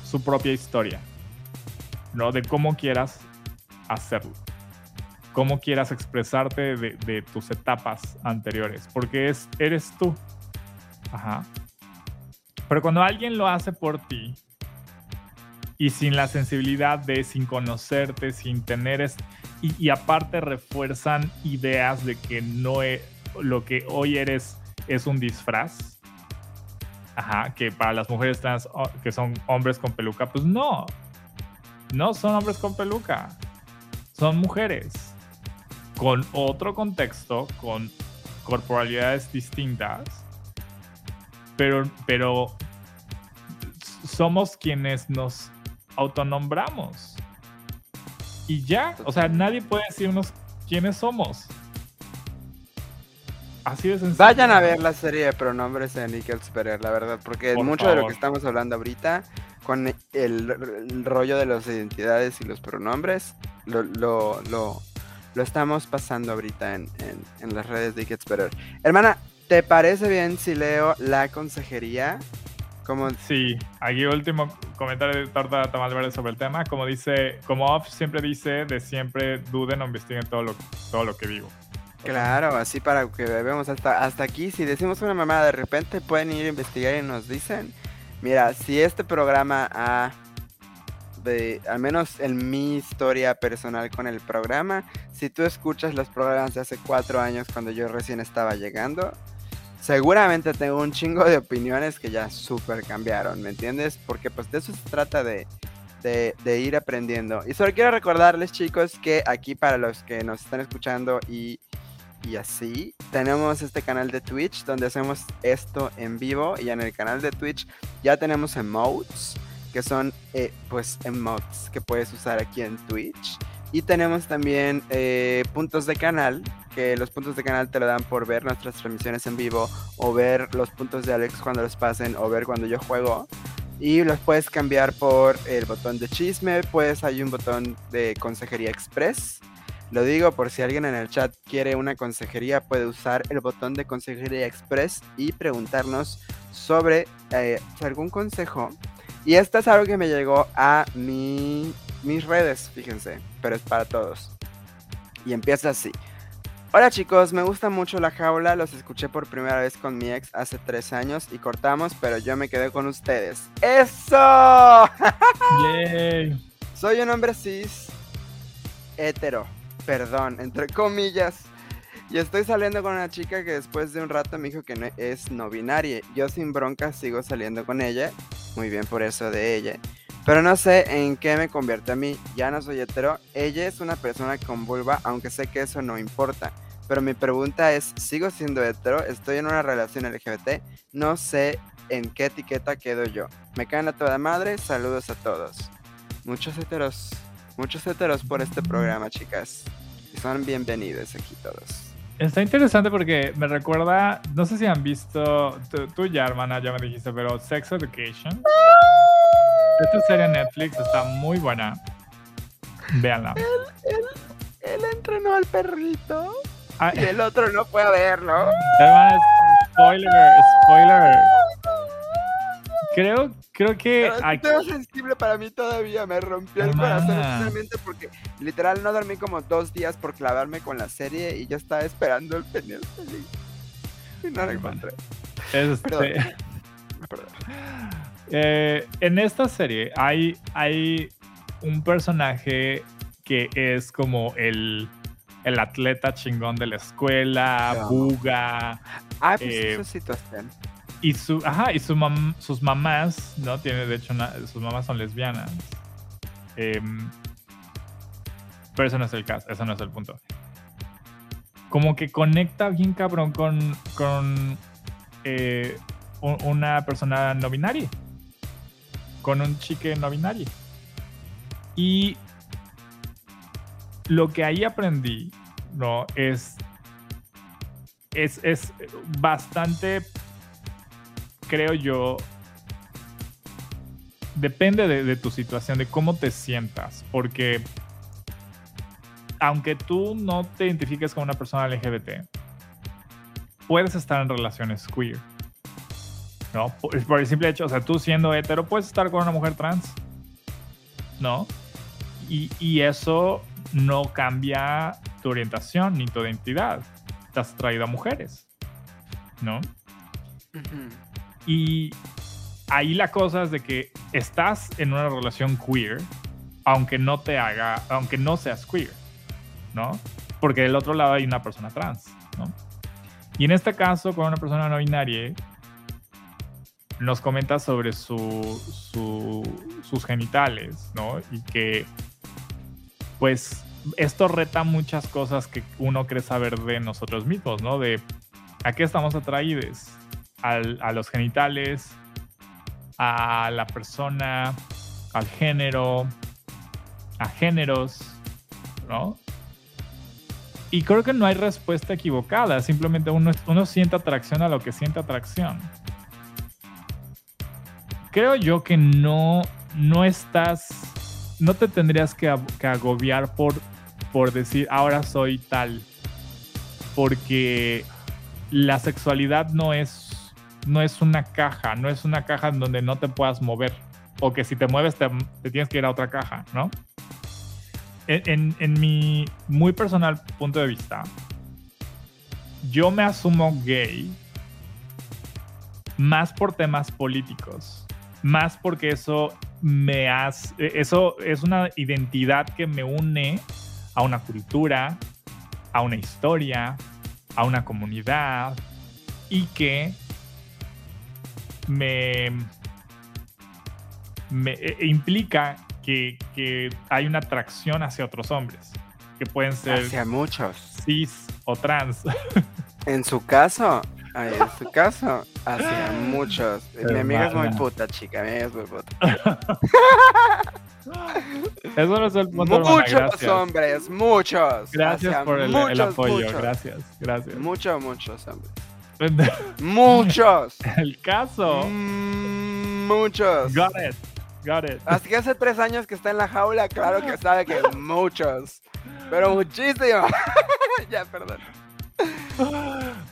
su propia historia, ¿no? De cómo quieras hacerlo, cómo quieras expresarte de, tus etapas anteriores, porque es, eres tú. Ajá. Pero cuando alguien lo hace por ti y sin la sensibilidad de, sin conocerte, sin tener, y, y aparte refuerzan ideas de que no es, lo que hoy eres es un disfraz, Ajá, que para las mujeres trans que son hombres con peluca, pues no. No son hombres con peluca. Son mujeres. Con otro contexto, con corporalidades distintas, pero, pero somos quienes nos autonombramos. Y ya, o sea, nadie puede decirnos quiénes somos. Así de sencillo. Vayan a ver la serie de pronombres de Nickel Superior, la verdad, porque Por mucho de lo que estamos hablando ahorita, con el, el rollo de las identidades y los pronombres, lo, lo, lo, lo estamos pasando ahorita en, en, en las redes de Nickel Superior. Hermana, ¿te parece bien si leo la consejería? Como Sí, aquí último comentario de Torta Tamal Verde sobre el tema. Como dice, como Off siempre dice, de siempre duden o investiguen todo lo, todo lo que digo. Claro, así para que veamos hasta, hasta aquí. Si decimos una mamada de repente, pueden ir a investigar y nos dicen. Mira, si este programa ha, de, al menos en mi historia personal con el programa, si tú escuchas los programas de hace cuatro años cuando yo recién estaba llegando, seguramente tengo un chingo de opiniones que ya súper cambiaron, ¿me entiendes? Porque pues de eso se trata de, de, de ir aprendiendo. Y solo quiero recordarles, chicos, que aquí para los que nos están escuchando y y así. Tenemos este canal de Twitch donde hacemos esto en vivo y en el canal de Twitch ya tenemos emotes que son eh, pues emotes que puedes usar aquí en Twitch. Y tenemos también eh, puntos de canal, que los puntos de canal te lo dan por ver nuestras transmisiones en vivo o ver los puntos de Alex cuando los pasen o ver cuando yo juego. Y los puedes cambiar por el botón de chisme, pues hay un botón de consejería express. Lo digo por si alguien en el chat quiere una consejería, puede usar el botón de consejería express y preguntarnos sobre eh, algún consejo. Y esto es algo que me llegó a mi, mis redes, fíjense, pero es para todos. Y empieza así. Hola chicos, me gusta mucho la jaula, los escuché por primera vez con mi ex hace tres años y cortamos, pero yo me quedé con ustedes. ¡Eso! <laughs> Yay. Soy un hombre cis, hetero, perdón, entre comillas. Y estoy saliendo con una chica que después de un rato me dijo que no, es no binaria. Yo sin bronca sigo saliendo con ella. Muy bien por eso de ella. Pero no sé en qué me convierte a mí. Ya no soy hetero. Ella es una persona con vulva, aunque sé que eso no importa. Pero mi pregunta es, ¿sigo siendo hetero? ¿Estoy en una relación LGBT? No sé en qué etiqueta quedo yo. Me caen a toda madre. Saludos a todos. Muchos heteros. Muchos heteros por este programa, chicas. Son bienvenidos aquí todos. Está interesante porque me recuerda, no sé si han visto, tú, tú ya hermana ya me dijiste, pero Sex Education. Esta serie en Netflix está muy buena. Véanla. Él entrenó al perrito Ah, y el otro no puede verlo. hermana, spoiler, spoiler. Creo, creo que Pero es aquí- tema sensible para mí todavía. Me rompió el Hermana. corazón especialmente porque literal no dormí como dos días por clavarme con la serie y yo estaba esperando el feliz. Y no lo encontré. este, Perdón. Perdón. Eh, en esta serie hay, hay un personaje que es como el, el atleta chingón de la escuela, Ya. buga, Ah, pues Eh, eso es situación. Y su, ajá, y sus mamás, ¿no? Tiene, de hecho, sus mamás son lesbianas. Em, pero eso no es el caso, eso no es el punto. Como que conecta bien cabrón con, con eh, una persona no binaria. Con un chique no binario. Y lo que ahí aprendí, ¿no? Es, es, es bastante, creo yo, depende de, tu situación, de cómo te sientas, porque aunque tú no te identifiques como una persona LGBT, puedes estar en relaciones queer. ¿No? Por, el simple hecho, o sea, tú siendo hetero, puedes estar con una mujer trans. ¿No? Y, y eso no cambia tu orientación ni tu identidad. Has traído a mujeres. ¿No? Y ahí la cosa es de que estás en una relación queer, aunque no te haga, aunque no seas queer, ¿no? Porque del otro lado hay una persona trans, ¿no? Y en este caso, con una persona no binaria, nos comenta sobre su, su- sus genitales, ¿no? Y que, pues, esto reta muchas cosas que uno cree saber de nosotros mismos, ¿no? De ¿A qué estamos atraídos? A los genitales, a la persona, al género, a géneros, ¿no? Y creo que no hay respuesta equivocada, simplemente uno, siente atracción a lo que siente atracción. Creo yo que no, no estás, no te tendrías que, que agobiar por, por decir ahora soy tal, porque la sexualidad no es, no es una caja, no es una caja en donde no te puedas mover, o que si te mueves te, tienes que ir a otra caja, ¿no? En, en- en mi muy personal punto de vista, yo me asumo gay más por temas políticos, más porque eso me hace, eso es una identidad que me une a una cultura, a una historia, a una comunidad y que me, me e- e implica que, que hay una atracción hacia otros hombres, que pueden ser Hacia muchos. cis o trans. <laughs> En su caso, en su caso, hacia muchos. Mi amiga es muy puta, chica. Mi amiga es muy puta. <laughs> Eso no es el punto, Muchos hombres, muchos. Gracias por el, el muchos, apoyo, muchos. gracias, gracias. Muchos, muchos hombres. Muchos. <laughs> el caso. Mm, muchos. Got it, got it. Así que hace tres años que está en la jaula, claro que sabe que muchos. Pero muchísimos. <laughs> ya, perdón.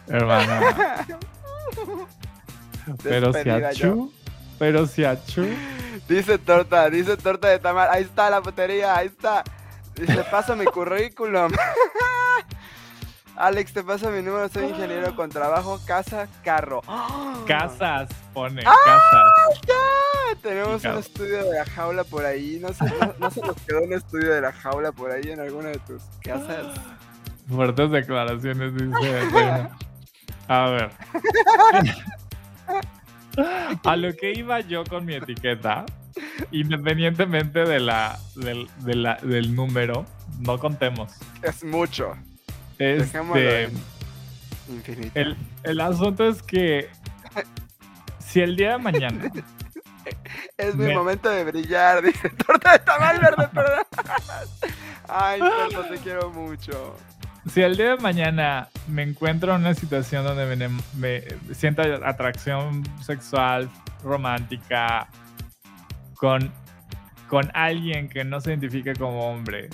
Hermana. <laughs> Pero si achú, pero si achú. Dice torta, dice torta de tamal. Ahí está la putería, ahí está. Dice, paso mi currículum. Alex, te paso mi número, soy ingeniero <gasps> con trabajo, casa, carro. <gasps> Casas, pone, ¡Ah! casas. Ya, Tenemos un estudio de la jaula por ahí. No, sé, no, no se nos quedó un estudio de la jaula por ahí en alguna de tus casas. <gasps> Fuertes declaraciones, dice. <laughs> A ver. <laughs> A lo que iba yo con mi etiqueta, independientemente de la, del, de la- del número, no contemos. Es mucho. Dejémoslo Este, infinito. el, el asunto es que si el día de mañana <laughs> Es mi me- momento de brillar, dice torta de tamal verde, <laughs> perdón. <laughs> Ay, torta, te quiero mucho. Si el día de mañana me encuentro en una situación donde me, me sienta atracción sexual, romántica, con, con alguien que no se identifique como hombre,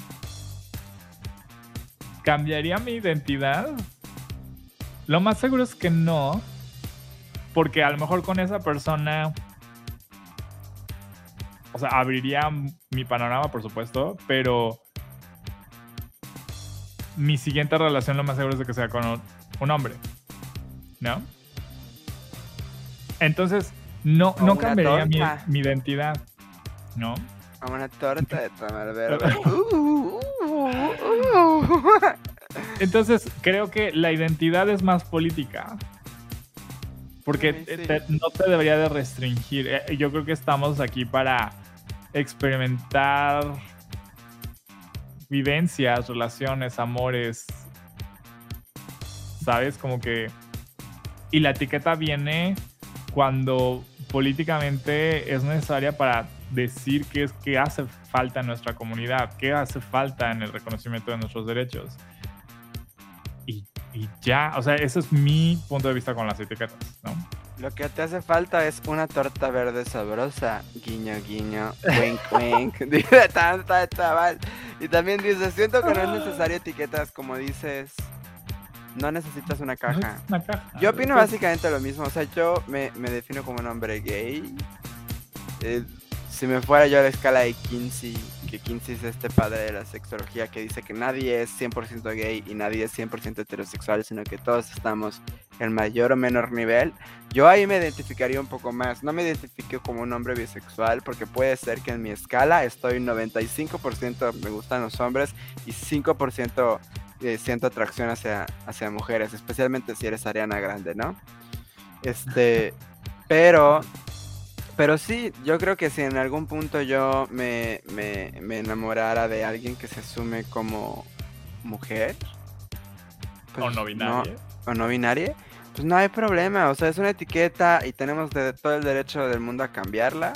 ¿cambiaría mi identidad? Lo más seguro es que no, porque a lo mejor con esa persona, o sea, abriría mi panorama, por supuesto, pero mi siguiente relación lo más seguro es de que sea con un, hombre. ¿No? Entonces, no, no cambiaría mi, mi identidad. ¿No? A una torta de tamal verde. <laughs> Uh, uh, uh. <laughs> Entonces, creo que la identidad es más política. Porque Sí, sí. te- no te debería de restringir. Eh, Yo creo que estamos aquí para experimentar vivencias, relaciones, amores. ¿Sabes? Como que... Y la etiqueta viene cuando políticamente es necesaria para decir qué es qué hace falta en nuestra comunidad, qué hace falta en el reconocimiento de nuestros derechos. Y, y ya, o sea, ese es mi punto de vista con las etiquetas, ¿no? Lo que te hace falta es una torta verde sabrosa. Guiño, guiño. Wink, <laughs> wink. <laughs> Y también dice, siento que no es necesario etiquetas, como dices. No necesitas una caja. una caja. Yo opino Eso es- básicamente lo mismo. O sea, yo me, me defino como un hombre gay. Eh, si me fuera yo a la escala de Kinsey, que Kinsey es este padre de la sexología que dice que nadie es 100% gay y nadie es 100% heterosexual, sino que todos estamos en mayor o menor nivel, yo ahí me identificaría un poco más. No me identifico como un hombre bisexual porque puede ser que en mi escala estoy 95% me gustan los hombres y 5% eh, siento atracción hacia, hacia mujeres, especialmente si eres Ariana Grande, ¿no? Este, pero, pero sí, yo creo que si en algún punto yo me, me, me enamorara de alguien que se asume como mujer, o pues, no binaria. o no binaria, pues no hay problema, o sea, es una etiqueta y tenemos de, todo el derecho del mundo a cambiarla.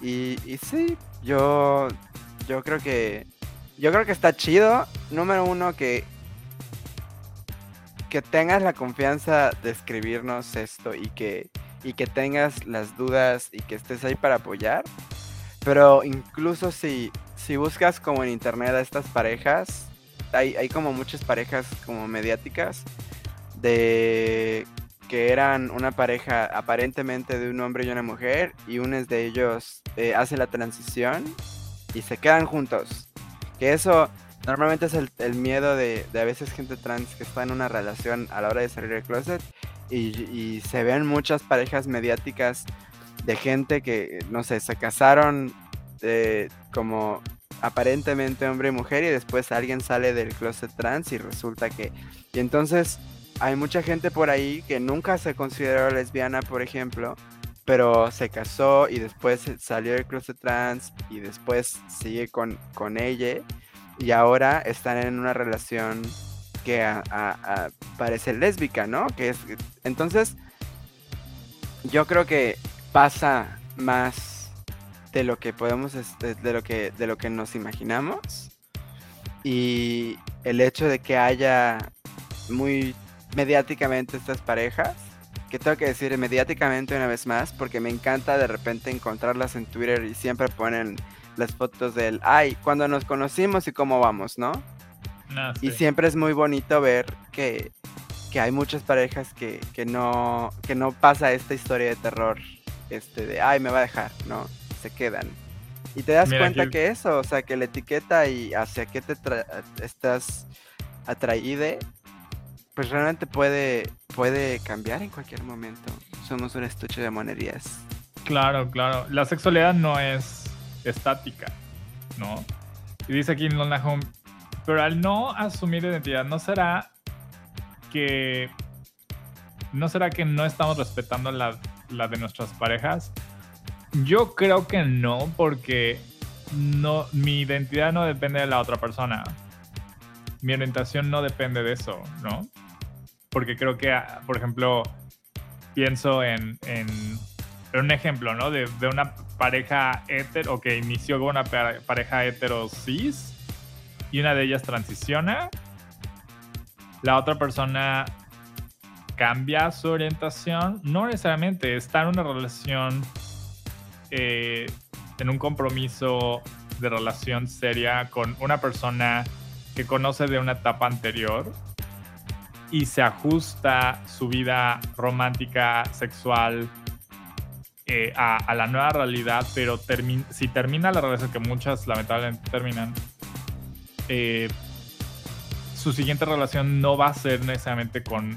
Y, y sí, yo, yo creo que, yo creo que está chido. Número uno, que, que tengas la confianza de escribirnos esto y que, y que tengas las dudas y que estés ahí para apoyar. Pero incluso si, si buscas como en internet a estas parejas, hay, hay como muchas parejas como mediáticas de que eran una pareja aparentemente de un hombre y una mujer y uno de ellos eh, hace la transición y se quedan juntos. Que eso normalmente es el, miedo de, a veces gente trans que está en una relación a la hora de salir del closet y, se ven muchas parejas mediáticas de gente que, no sé, se casaron eh, como aparentemente hombre y mujer y después alguien sale del closet trans y resulta que... Y entonces hay mucha gente por ahí que nunca se consideró lesbiana, por ejemplo, pero se casó y después salió del closet trans y después sigue con, con ella y ahora están en una relación que parece lésbica, ¿no? Que es, entonces, yo creo que pasa más de lo que podemos, de lo que, de lo que nos imaginamos y el hecho de que haya muy mediáticamente estas parejas, que tengo que decir mediáticamente una vez más, porque me encanta de repente encontrarlas en Twitter y siempre ponen las fotos del, ay, cuando nos conocimos y cómo vamos, ¿no? Ah, y siempre es muy bonito ver que, que hay muchas parejas que, que, no, que no pasa esta historia de terror, este de, ay, me va a dejar, ¿no? Se quedan. Y te das cuenta que... eso, o sea, que la etiqueta y hacia qué te estás atraído pues realmente puede, puede cambiar en cualquier momento. Somos un estuche de monerías. Claro, claro. La sexualidad no es estática, ¿no? Y dice aquí en Home, pero al no asumir identidad, ¿no será que no será que no estamos respetando la, la de nuestras parejas? Yo creo que no, porque no, mi identidad no depende de la otra persona. Mi orientación no depende de eso, ¿no? porque creo que, ah, por ejemplo, pienso en, un ejemplo, ¿no? De, una pareja hetero, que inició con una pareja hetero cis y una de ellas transiciona. La otra persona cambia su orientación. No necesariamente está en una relación, eh, en un compromiso de relación seria con una persona que conoce de una etapa anterior y se ajusta su vida romántica, sexual eh, a, la nueva realidad, pero si termina la relación, que muchas lamentablemente terminan, eh, su siguiente relación no va a ser necesariamente con,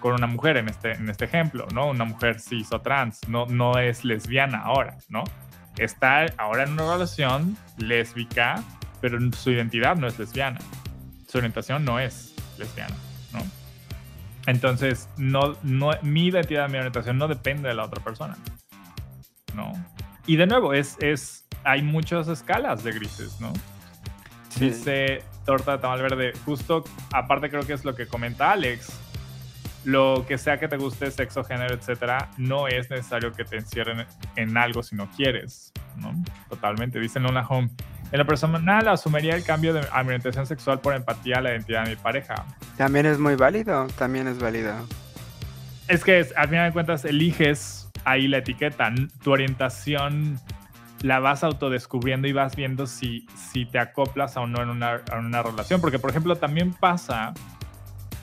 con una mujer en este, en este ejemplo, ¿no? Una mujer cis o trans, no, no es lesbiana ahora, ¿no? Está ahora en una relación lésbica, pero su identidad no es lesbiana. Su orientación no es lesbiana, ¿no? Entonces, no, no, mi identidad, mi orientación no depende de la otra persona. ¿No? Y de nuevo, es, es, hay muchas escalas de grises, ¿no? Dice Torta de Tamal Verde, justo, aparte creo que es lo que comenta Alex, lo que sea que te guste, sexo, género, etcétera, no es necesario que te encierren en algo si no quieres, ¿no? Totalmente. Dice Luna Home, en lo personal, asumiría el cambio de mi orientación sexual por empatía a la identidad de mi pareja. También es muy válido, también es válido. Es que al final de cuentas eliges ahí la etiqueta. Tu orientación la vas autodescubriendo y vas viendo si, si te acoplas o no en una, en una relación. Porque, por ejemplo, también pasa,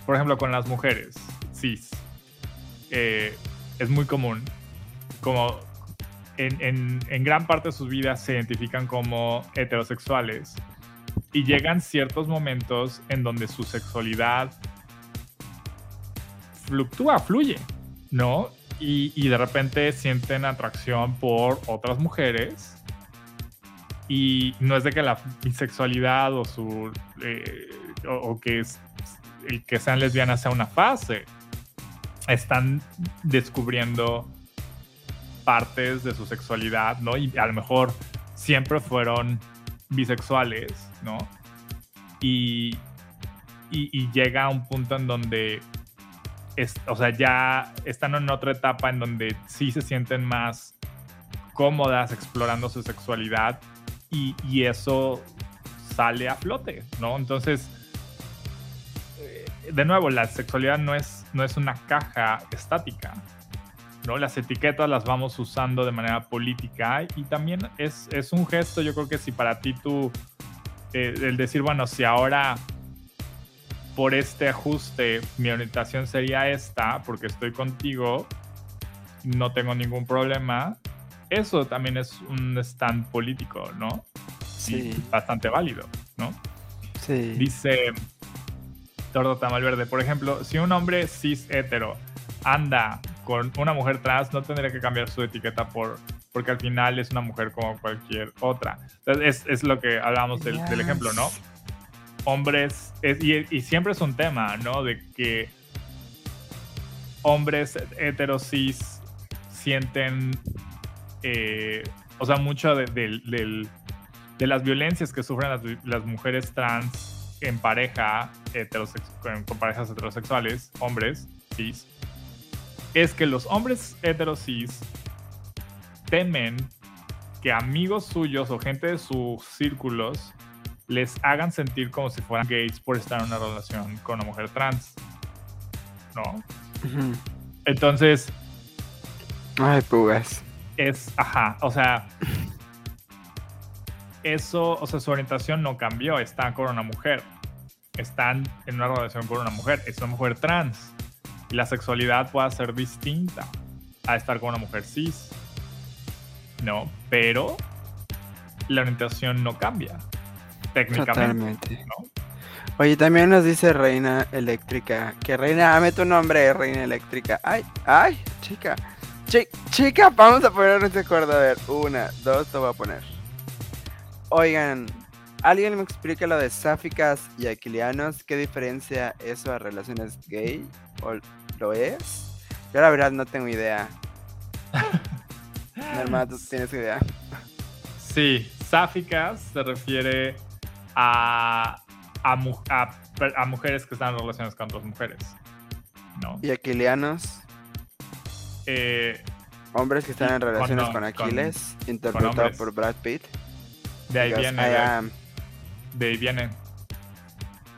por ejemplo, con las mujeres cis. Eh, es muy común. Como en, gran parte de sus vidas se identifican como heterosexuales y llegan ciertos momentos en donde su sexualidad fluctúa, fluye, ¿no? Y, de repente sienten atracción por otras mujeres y no es de que la bisexualidad o su eh, o, que el que sean lesbianas sea una fase están descubriendo partes de su sexualidad, ¿no? Y a lo mejor siempre fueron bisexuales, ¿no? Y, y, llega a un punto en donde o sea, ya están en otra etapa en donde sí se sienten más cómodas explorando su sexualidad y, y eso sale a flote, ¿no? Entonces, eh, de nuevo, la sexualidad no es, no es una caja estática, ¿no? Las etiquetas las vamos usando de manera política y también es, es un gesto, yo creo que si para ti tú, eh, el decir, bueno, si ahora por este ajuste mi orientación sería esta, porque estoy contigo, no tengo ningún problema, eso también es un stand político, ¿no? Sí. bastante válido, ¿no? Sí. Dice Tordo Tamalverde, por ejemplo, si un hombre cis hetero anda con una mujer trans, no tendría que cambiar su etiqueta por porque al final es una mujer como cualquier otra. Entonces, es, lo que hablábamos del, ejemplo, ¿no? Hombres, y, siempre es un tema, ¿no? De que hombres heteros cis sienten, eh, o sea, mucho de, las violencias que sufren las, mujeres trans en pareja, con parejas heterosexuales, hombres cis, es que los hombres heterosis temen que amigos suyos o gente de sus círculos les hagan sentir como si fueran gays por estar en una relación con una mujer trans. ¿No? Entonces. Ay, pugas. Es, ajá, o sea. Eso, o sea, su orientación no cambió. Están con una mujer. Están en una relación con una mujer. Es una mujer trans la sexualidad pueda ser distinta a estar con una mujer cis. No, pero la orientación no cambia. Técnicamente. Oye, también nos dice Reina Eléctrica. Que Reina, dame tu nombre, Reina Eléctrica. Ay, ay, chica. chica, vamos a poner este acuerdo. A ver, una, dos, te voy a poner. Oigan, ¿alguien me explica lo de sáficas y aquilianos? ¿Qué diferencia eso a relaciones gay? ¿O lo es? Yo la verdad no tengo idea. <laughs> Mi hermano, ¿tú tienes idea? Sí, sáficas se refiere a, a, mujeres que están en relaciones con otras mujeres. ¿no? ¿Y aquilianos? Eh, Hombres que están en relaciones con, Aquiles, interpretado por Brad Pitt. De ahí viene. De, ahí viene.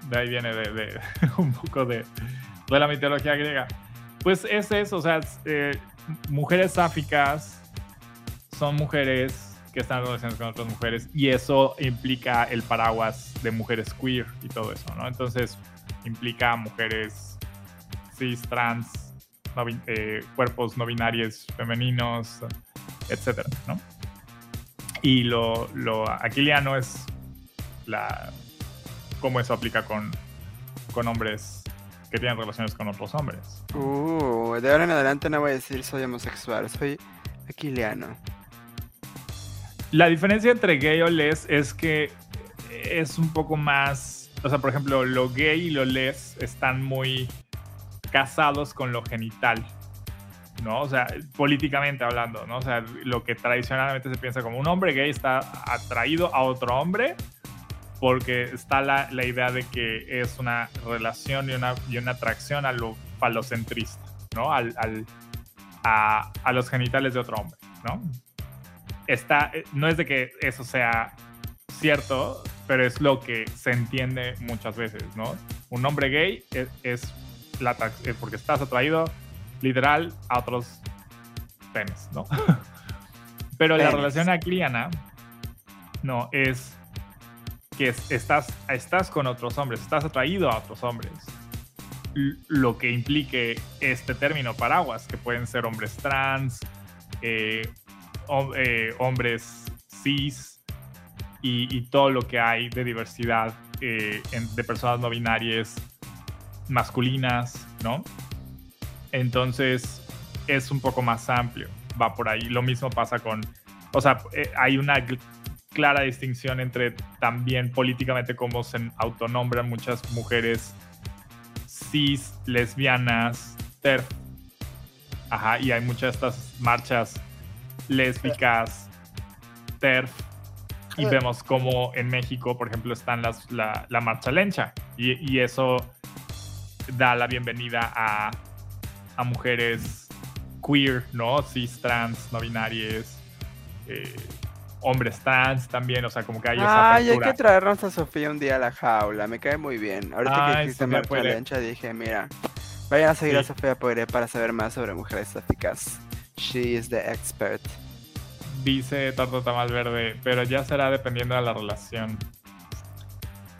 De ahí viene de <laughs> un poco de, de la mitología griega. Pues es eso, o sea, eh, mujeres sáficas son mujeres que están en relaciones con otras mujeres y eso implica el paraguas de mujeres queer y todo eso, ¿no? Entonces implica mujeres cis, trans, eh, cuerpos no binarios femeninos, etcétera, ¿no? Y lo, lo aquiliano es la cómo eso aplica con, con hombres que tienen relaciones con otros hombres. Uh, de ahora en adelante no voy a decir soy homosexual, soy aquiliano. La diferencia entre gay o les es que es un poco más, o sea, por ejemplo, lo gay y lo les están muy casados con lo genital, ¿no? O sea, políticamente hablando, ¿no? O sea, lo que tradicionalmente se piensa como un hombre gay está atraído a otro hombre porque está la, la, idea de que es una relación y una, y una atracción a lo falocentrista, ¿no? Al, al a, a, los genitales de otro hombre, ¿no? Está, eh, no es de que eso sea cierto, pero es lo que se entiende muchas veces, ¿no? Un hombre gay es, es la es porque estás atraído literal a otros penes, ¿no? <laughs> pero la relación aquiliana, no, es que estás, estás con otros hombres, estás atraído a otros hombres. lo que implique este término paraguas, que pueden ser hombres trans, eh, eh, hombres cis y, todo lo que hay de diversidad eh, de personas no binarias masculinas, ¿no? Entonces es un poco más amplio, va por ahí. Lo mismo pasa con, o sea, hay una clara distinción entre también políticamente cómo se autonombran muchas mujeres cis, lesbianas, TERF. Ajá, y hay muchas de estas marchas lésbicas, TERF. Y vemos como en México, por ejemplo, están las, la, marcha lencha. Y, y, eso da la bienvenida a a mujeres queer, ¿no? Cis, trans, no binarias, eh, hombres trans también, o sea, como que hay esa Ay, hay apertura. que traernos a Sofía un día a la jaula, me cae muy bien. Ahorita que Ay, Sofía marcha lencha, dije, mira, vayan a seguir a. Sofía Poiré para saber más sobre mujeres sáficas. She is the expert. Dice Torto Tamal Verde, pero ya será dependiendo de la relación.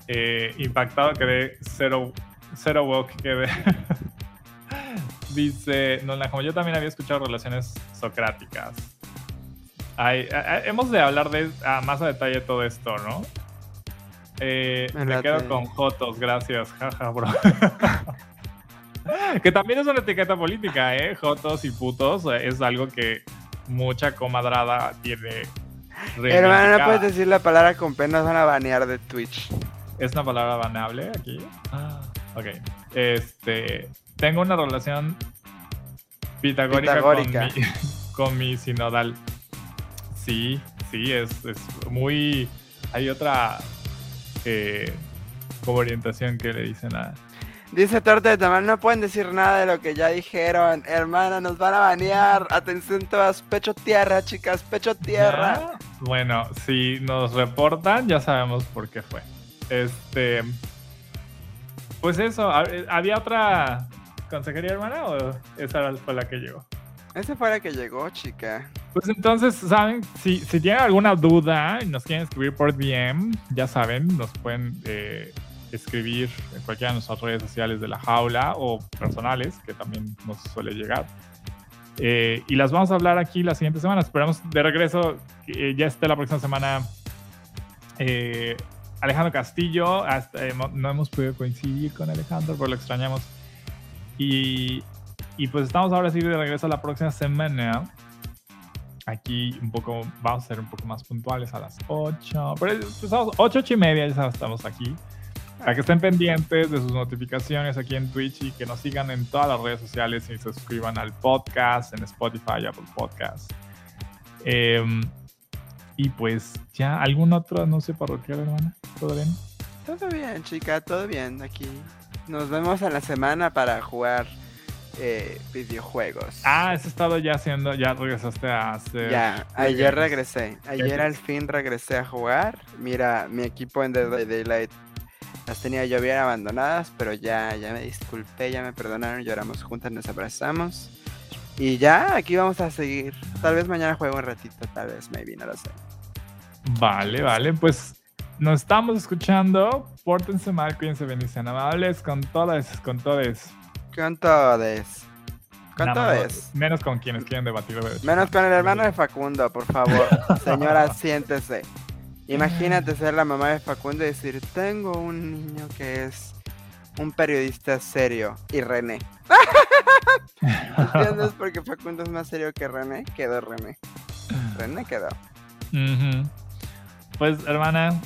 Eh, impactado quedé, cero, cero woke quedé. <laughs> Dice, no, como yo también había escuchado relaciones socráticas. Ay, a- a- hemos de hablar de a más a detalle todo esto, ¿no? Eh, Me quedo con Jotos, gracias, jaja, bro. <laughs> que también es una etiqueta política, ¿eh? Jotos y putos eh, es algo que mucha comadrada tiene. Hermano, no puedes decir la palabra con pena, van a banear de Twitch. ¿Es una palabra banable aquí? Ok. Este. Tengo una relación pitagórica, Pitagórica. Con, mi, <laughs> con mi sinodal. Sí, sí, es, es muy. Hay otra. eh, como orientación que le dicen a. Dice Torta de Tamal, no pueden decir nada de lo que ya dijeron. Hermana, nos van a banear. Atención todas, pecho tierra, chicas, pecho tierra. Bueno, si nos reportan, ya sabemos por qué fue. Este. Pues eso, ¿hab- ¿había otra consejería hermana o esa fue la que llegó? Esa fue la que llegó, chica. Pues entonces, ¿saben? Si, si tienen alguna duda y nos quieren escribir por DM, ya saben, nos pueden eh, escribir en cualquiera de nuestras redes sociales de la jaula o personales, que también nos suele llegar. Eh, y las vamos a hablar aquí la siguiente semana. Esperamos de regreso eh, ya esté la próxima semana eh, Alejandro Castillo. Hasta, eh, no- hemos podido coincidir con Alejandro, pero lo extrañamos. Y, y pues estamos ahora sí de regreso la próxima semana. Aquí un poco, vamos a ser un poco más puntuales a las 8. Pero empezamos 8, 8 y media, ya estamos aquí. Para que estén pendientes de sus notificaciones aquí en Twitch y que nos sigan en todas las redes sociales y se suscriban al podcast en Spotify, Apple Podcast. Em, y pues ya, ¿algún otro anuncio parroquial, hermana? ¿Todo bien? Todo bien, chica, todo bien aquí. Nos vemos en la semana para jugar eh, videojuegos. Ah, has estado ya haciendo, ya regresaste a hacer. Ya, ayer regresé. Ayer al fin regresé a jugar. Mira, mi equipo en Dead by Daylight las tenía yo bien abandonadas, pero ya, ya me disculpé, ya me perdonaron, lloramos juntas, nos abrazamos. Y ya, aquí vamos a seguir. Tal vez mañana juego un ratito, tal vez, maybe, no lo sé. Vale, vale, pues nos estamos escuchando. Pórtense mal, cuídense, bendiciones amables con todas, con todes. Con todes. Con todes. Menos con quienes quieren debatir. de- Menos con el hermano de Facundo, por favor. <laughs> Señora, siéntese. Imagínate ser la mamá de Facundo y decir, tengo un niño que es un periodista serio. Y René. <laughs> ¿Entiendes? Porque Facundo es más serio que René. Quedó René. René quedó. Pues, hermana,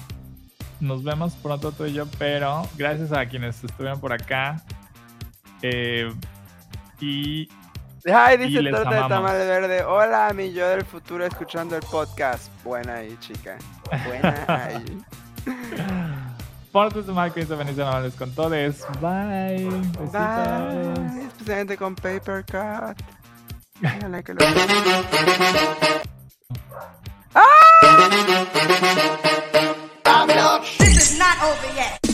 nos vemos pronto tú y yo, pero gracias a quienes estuvieron por acá. Eh, y Ay, dice Torta de Tamal Verde. Hola, mi yo del futuro escuchando el podcast. Buena ahí, chica. Buena ahí. <laughs> Portes de Marco y con todos. Bye. Bye. Especialmente con Paper Cut. Mírala que lo. ¡Ah! This is not over yet.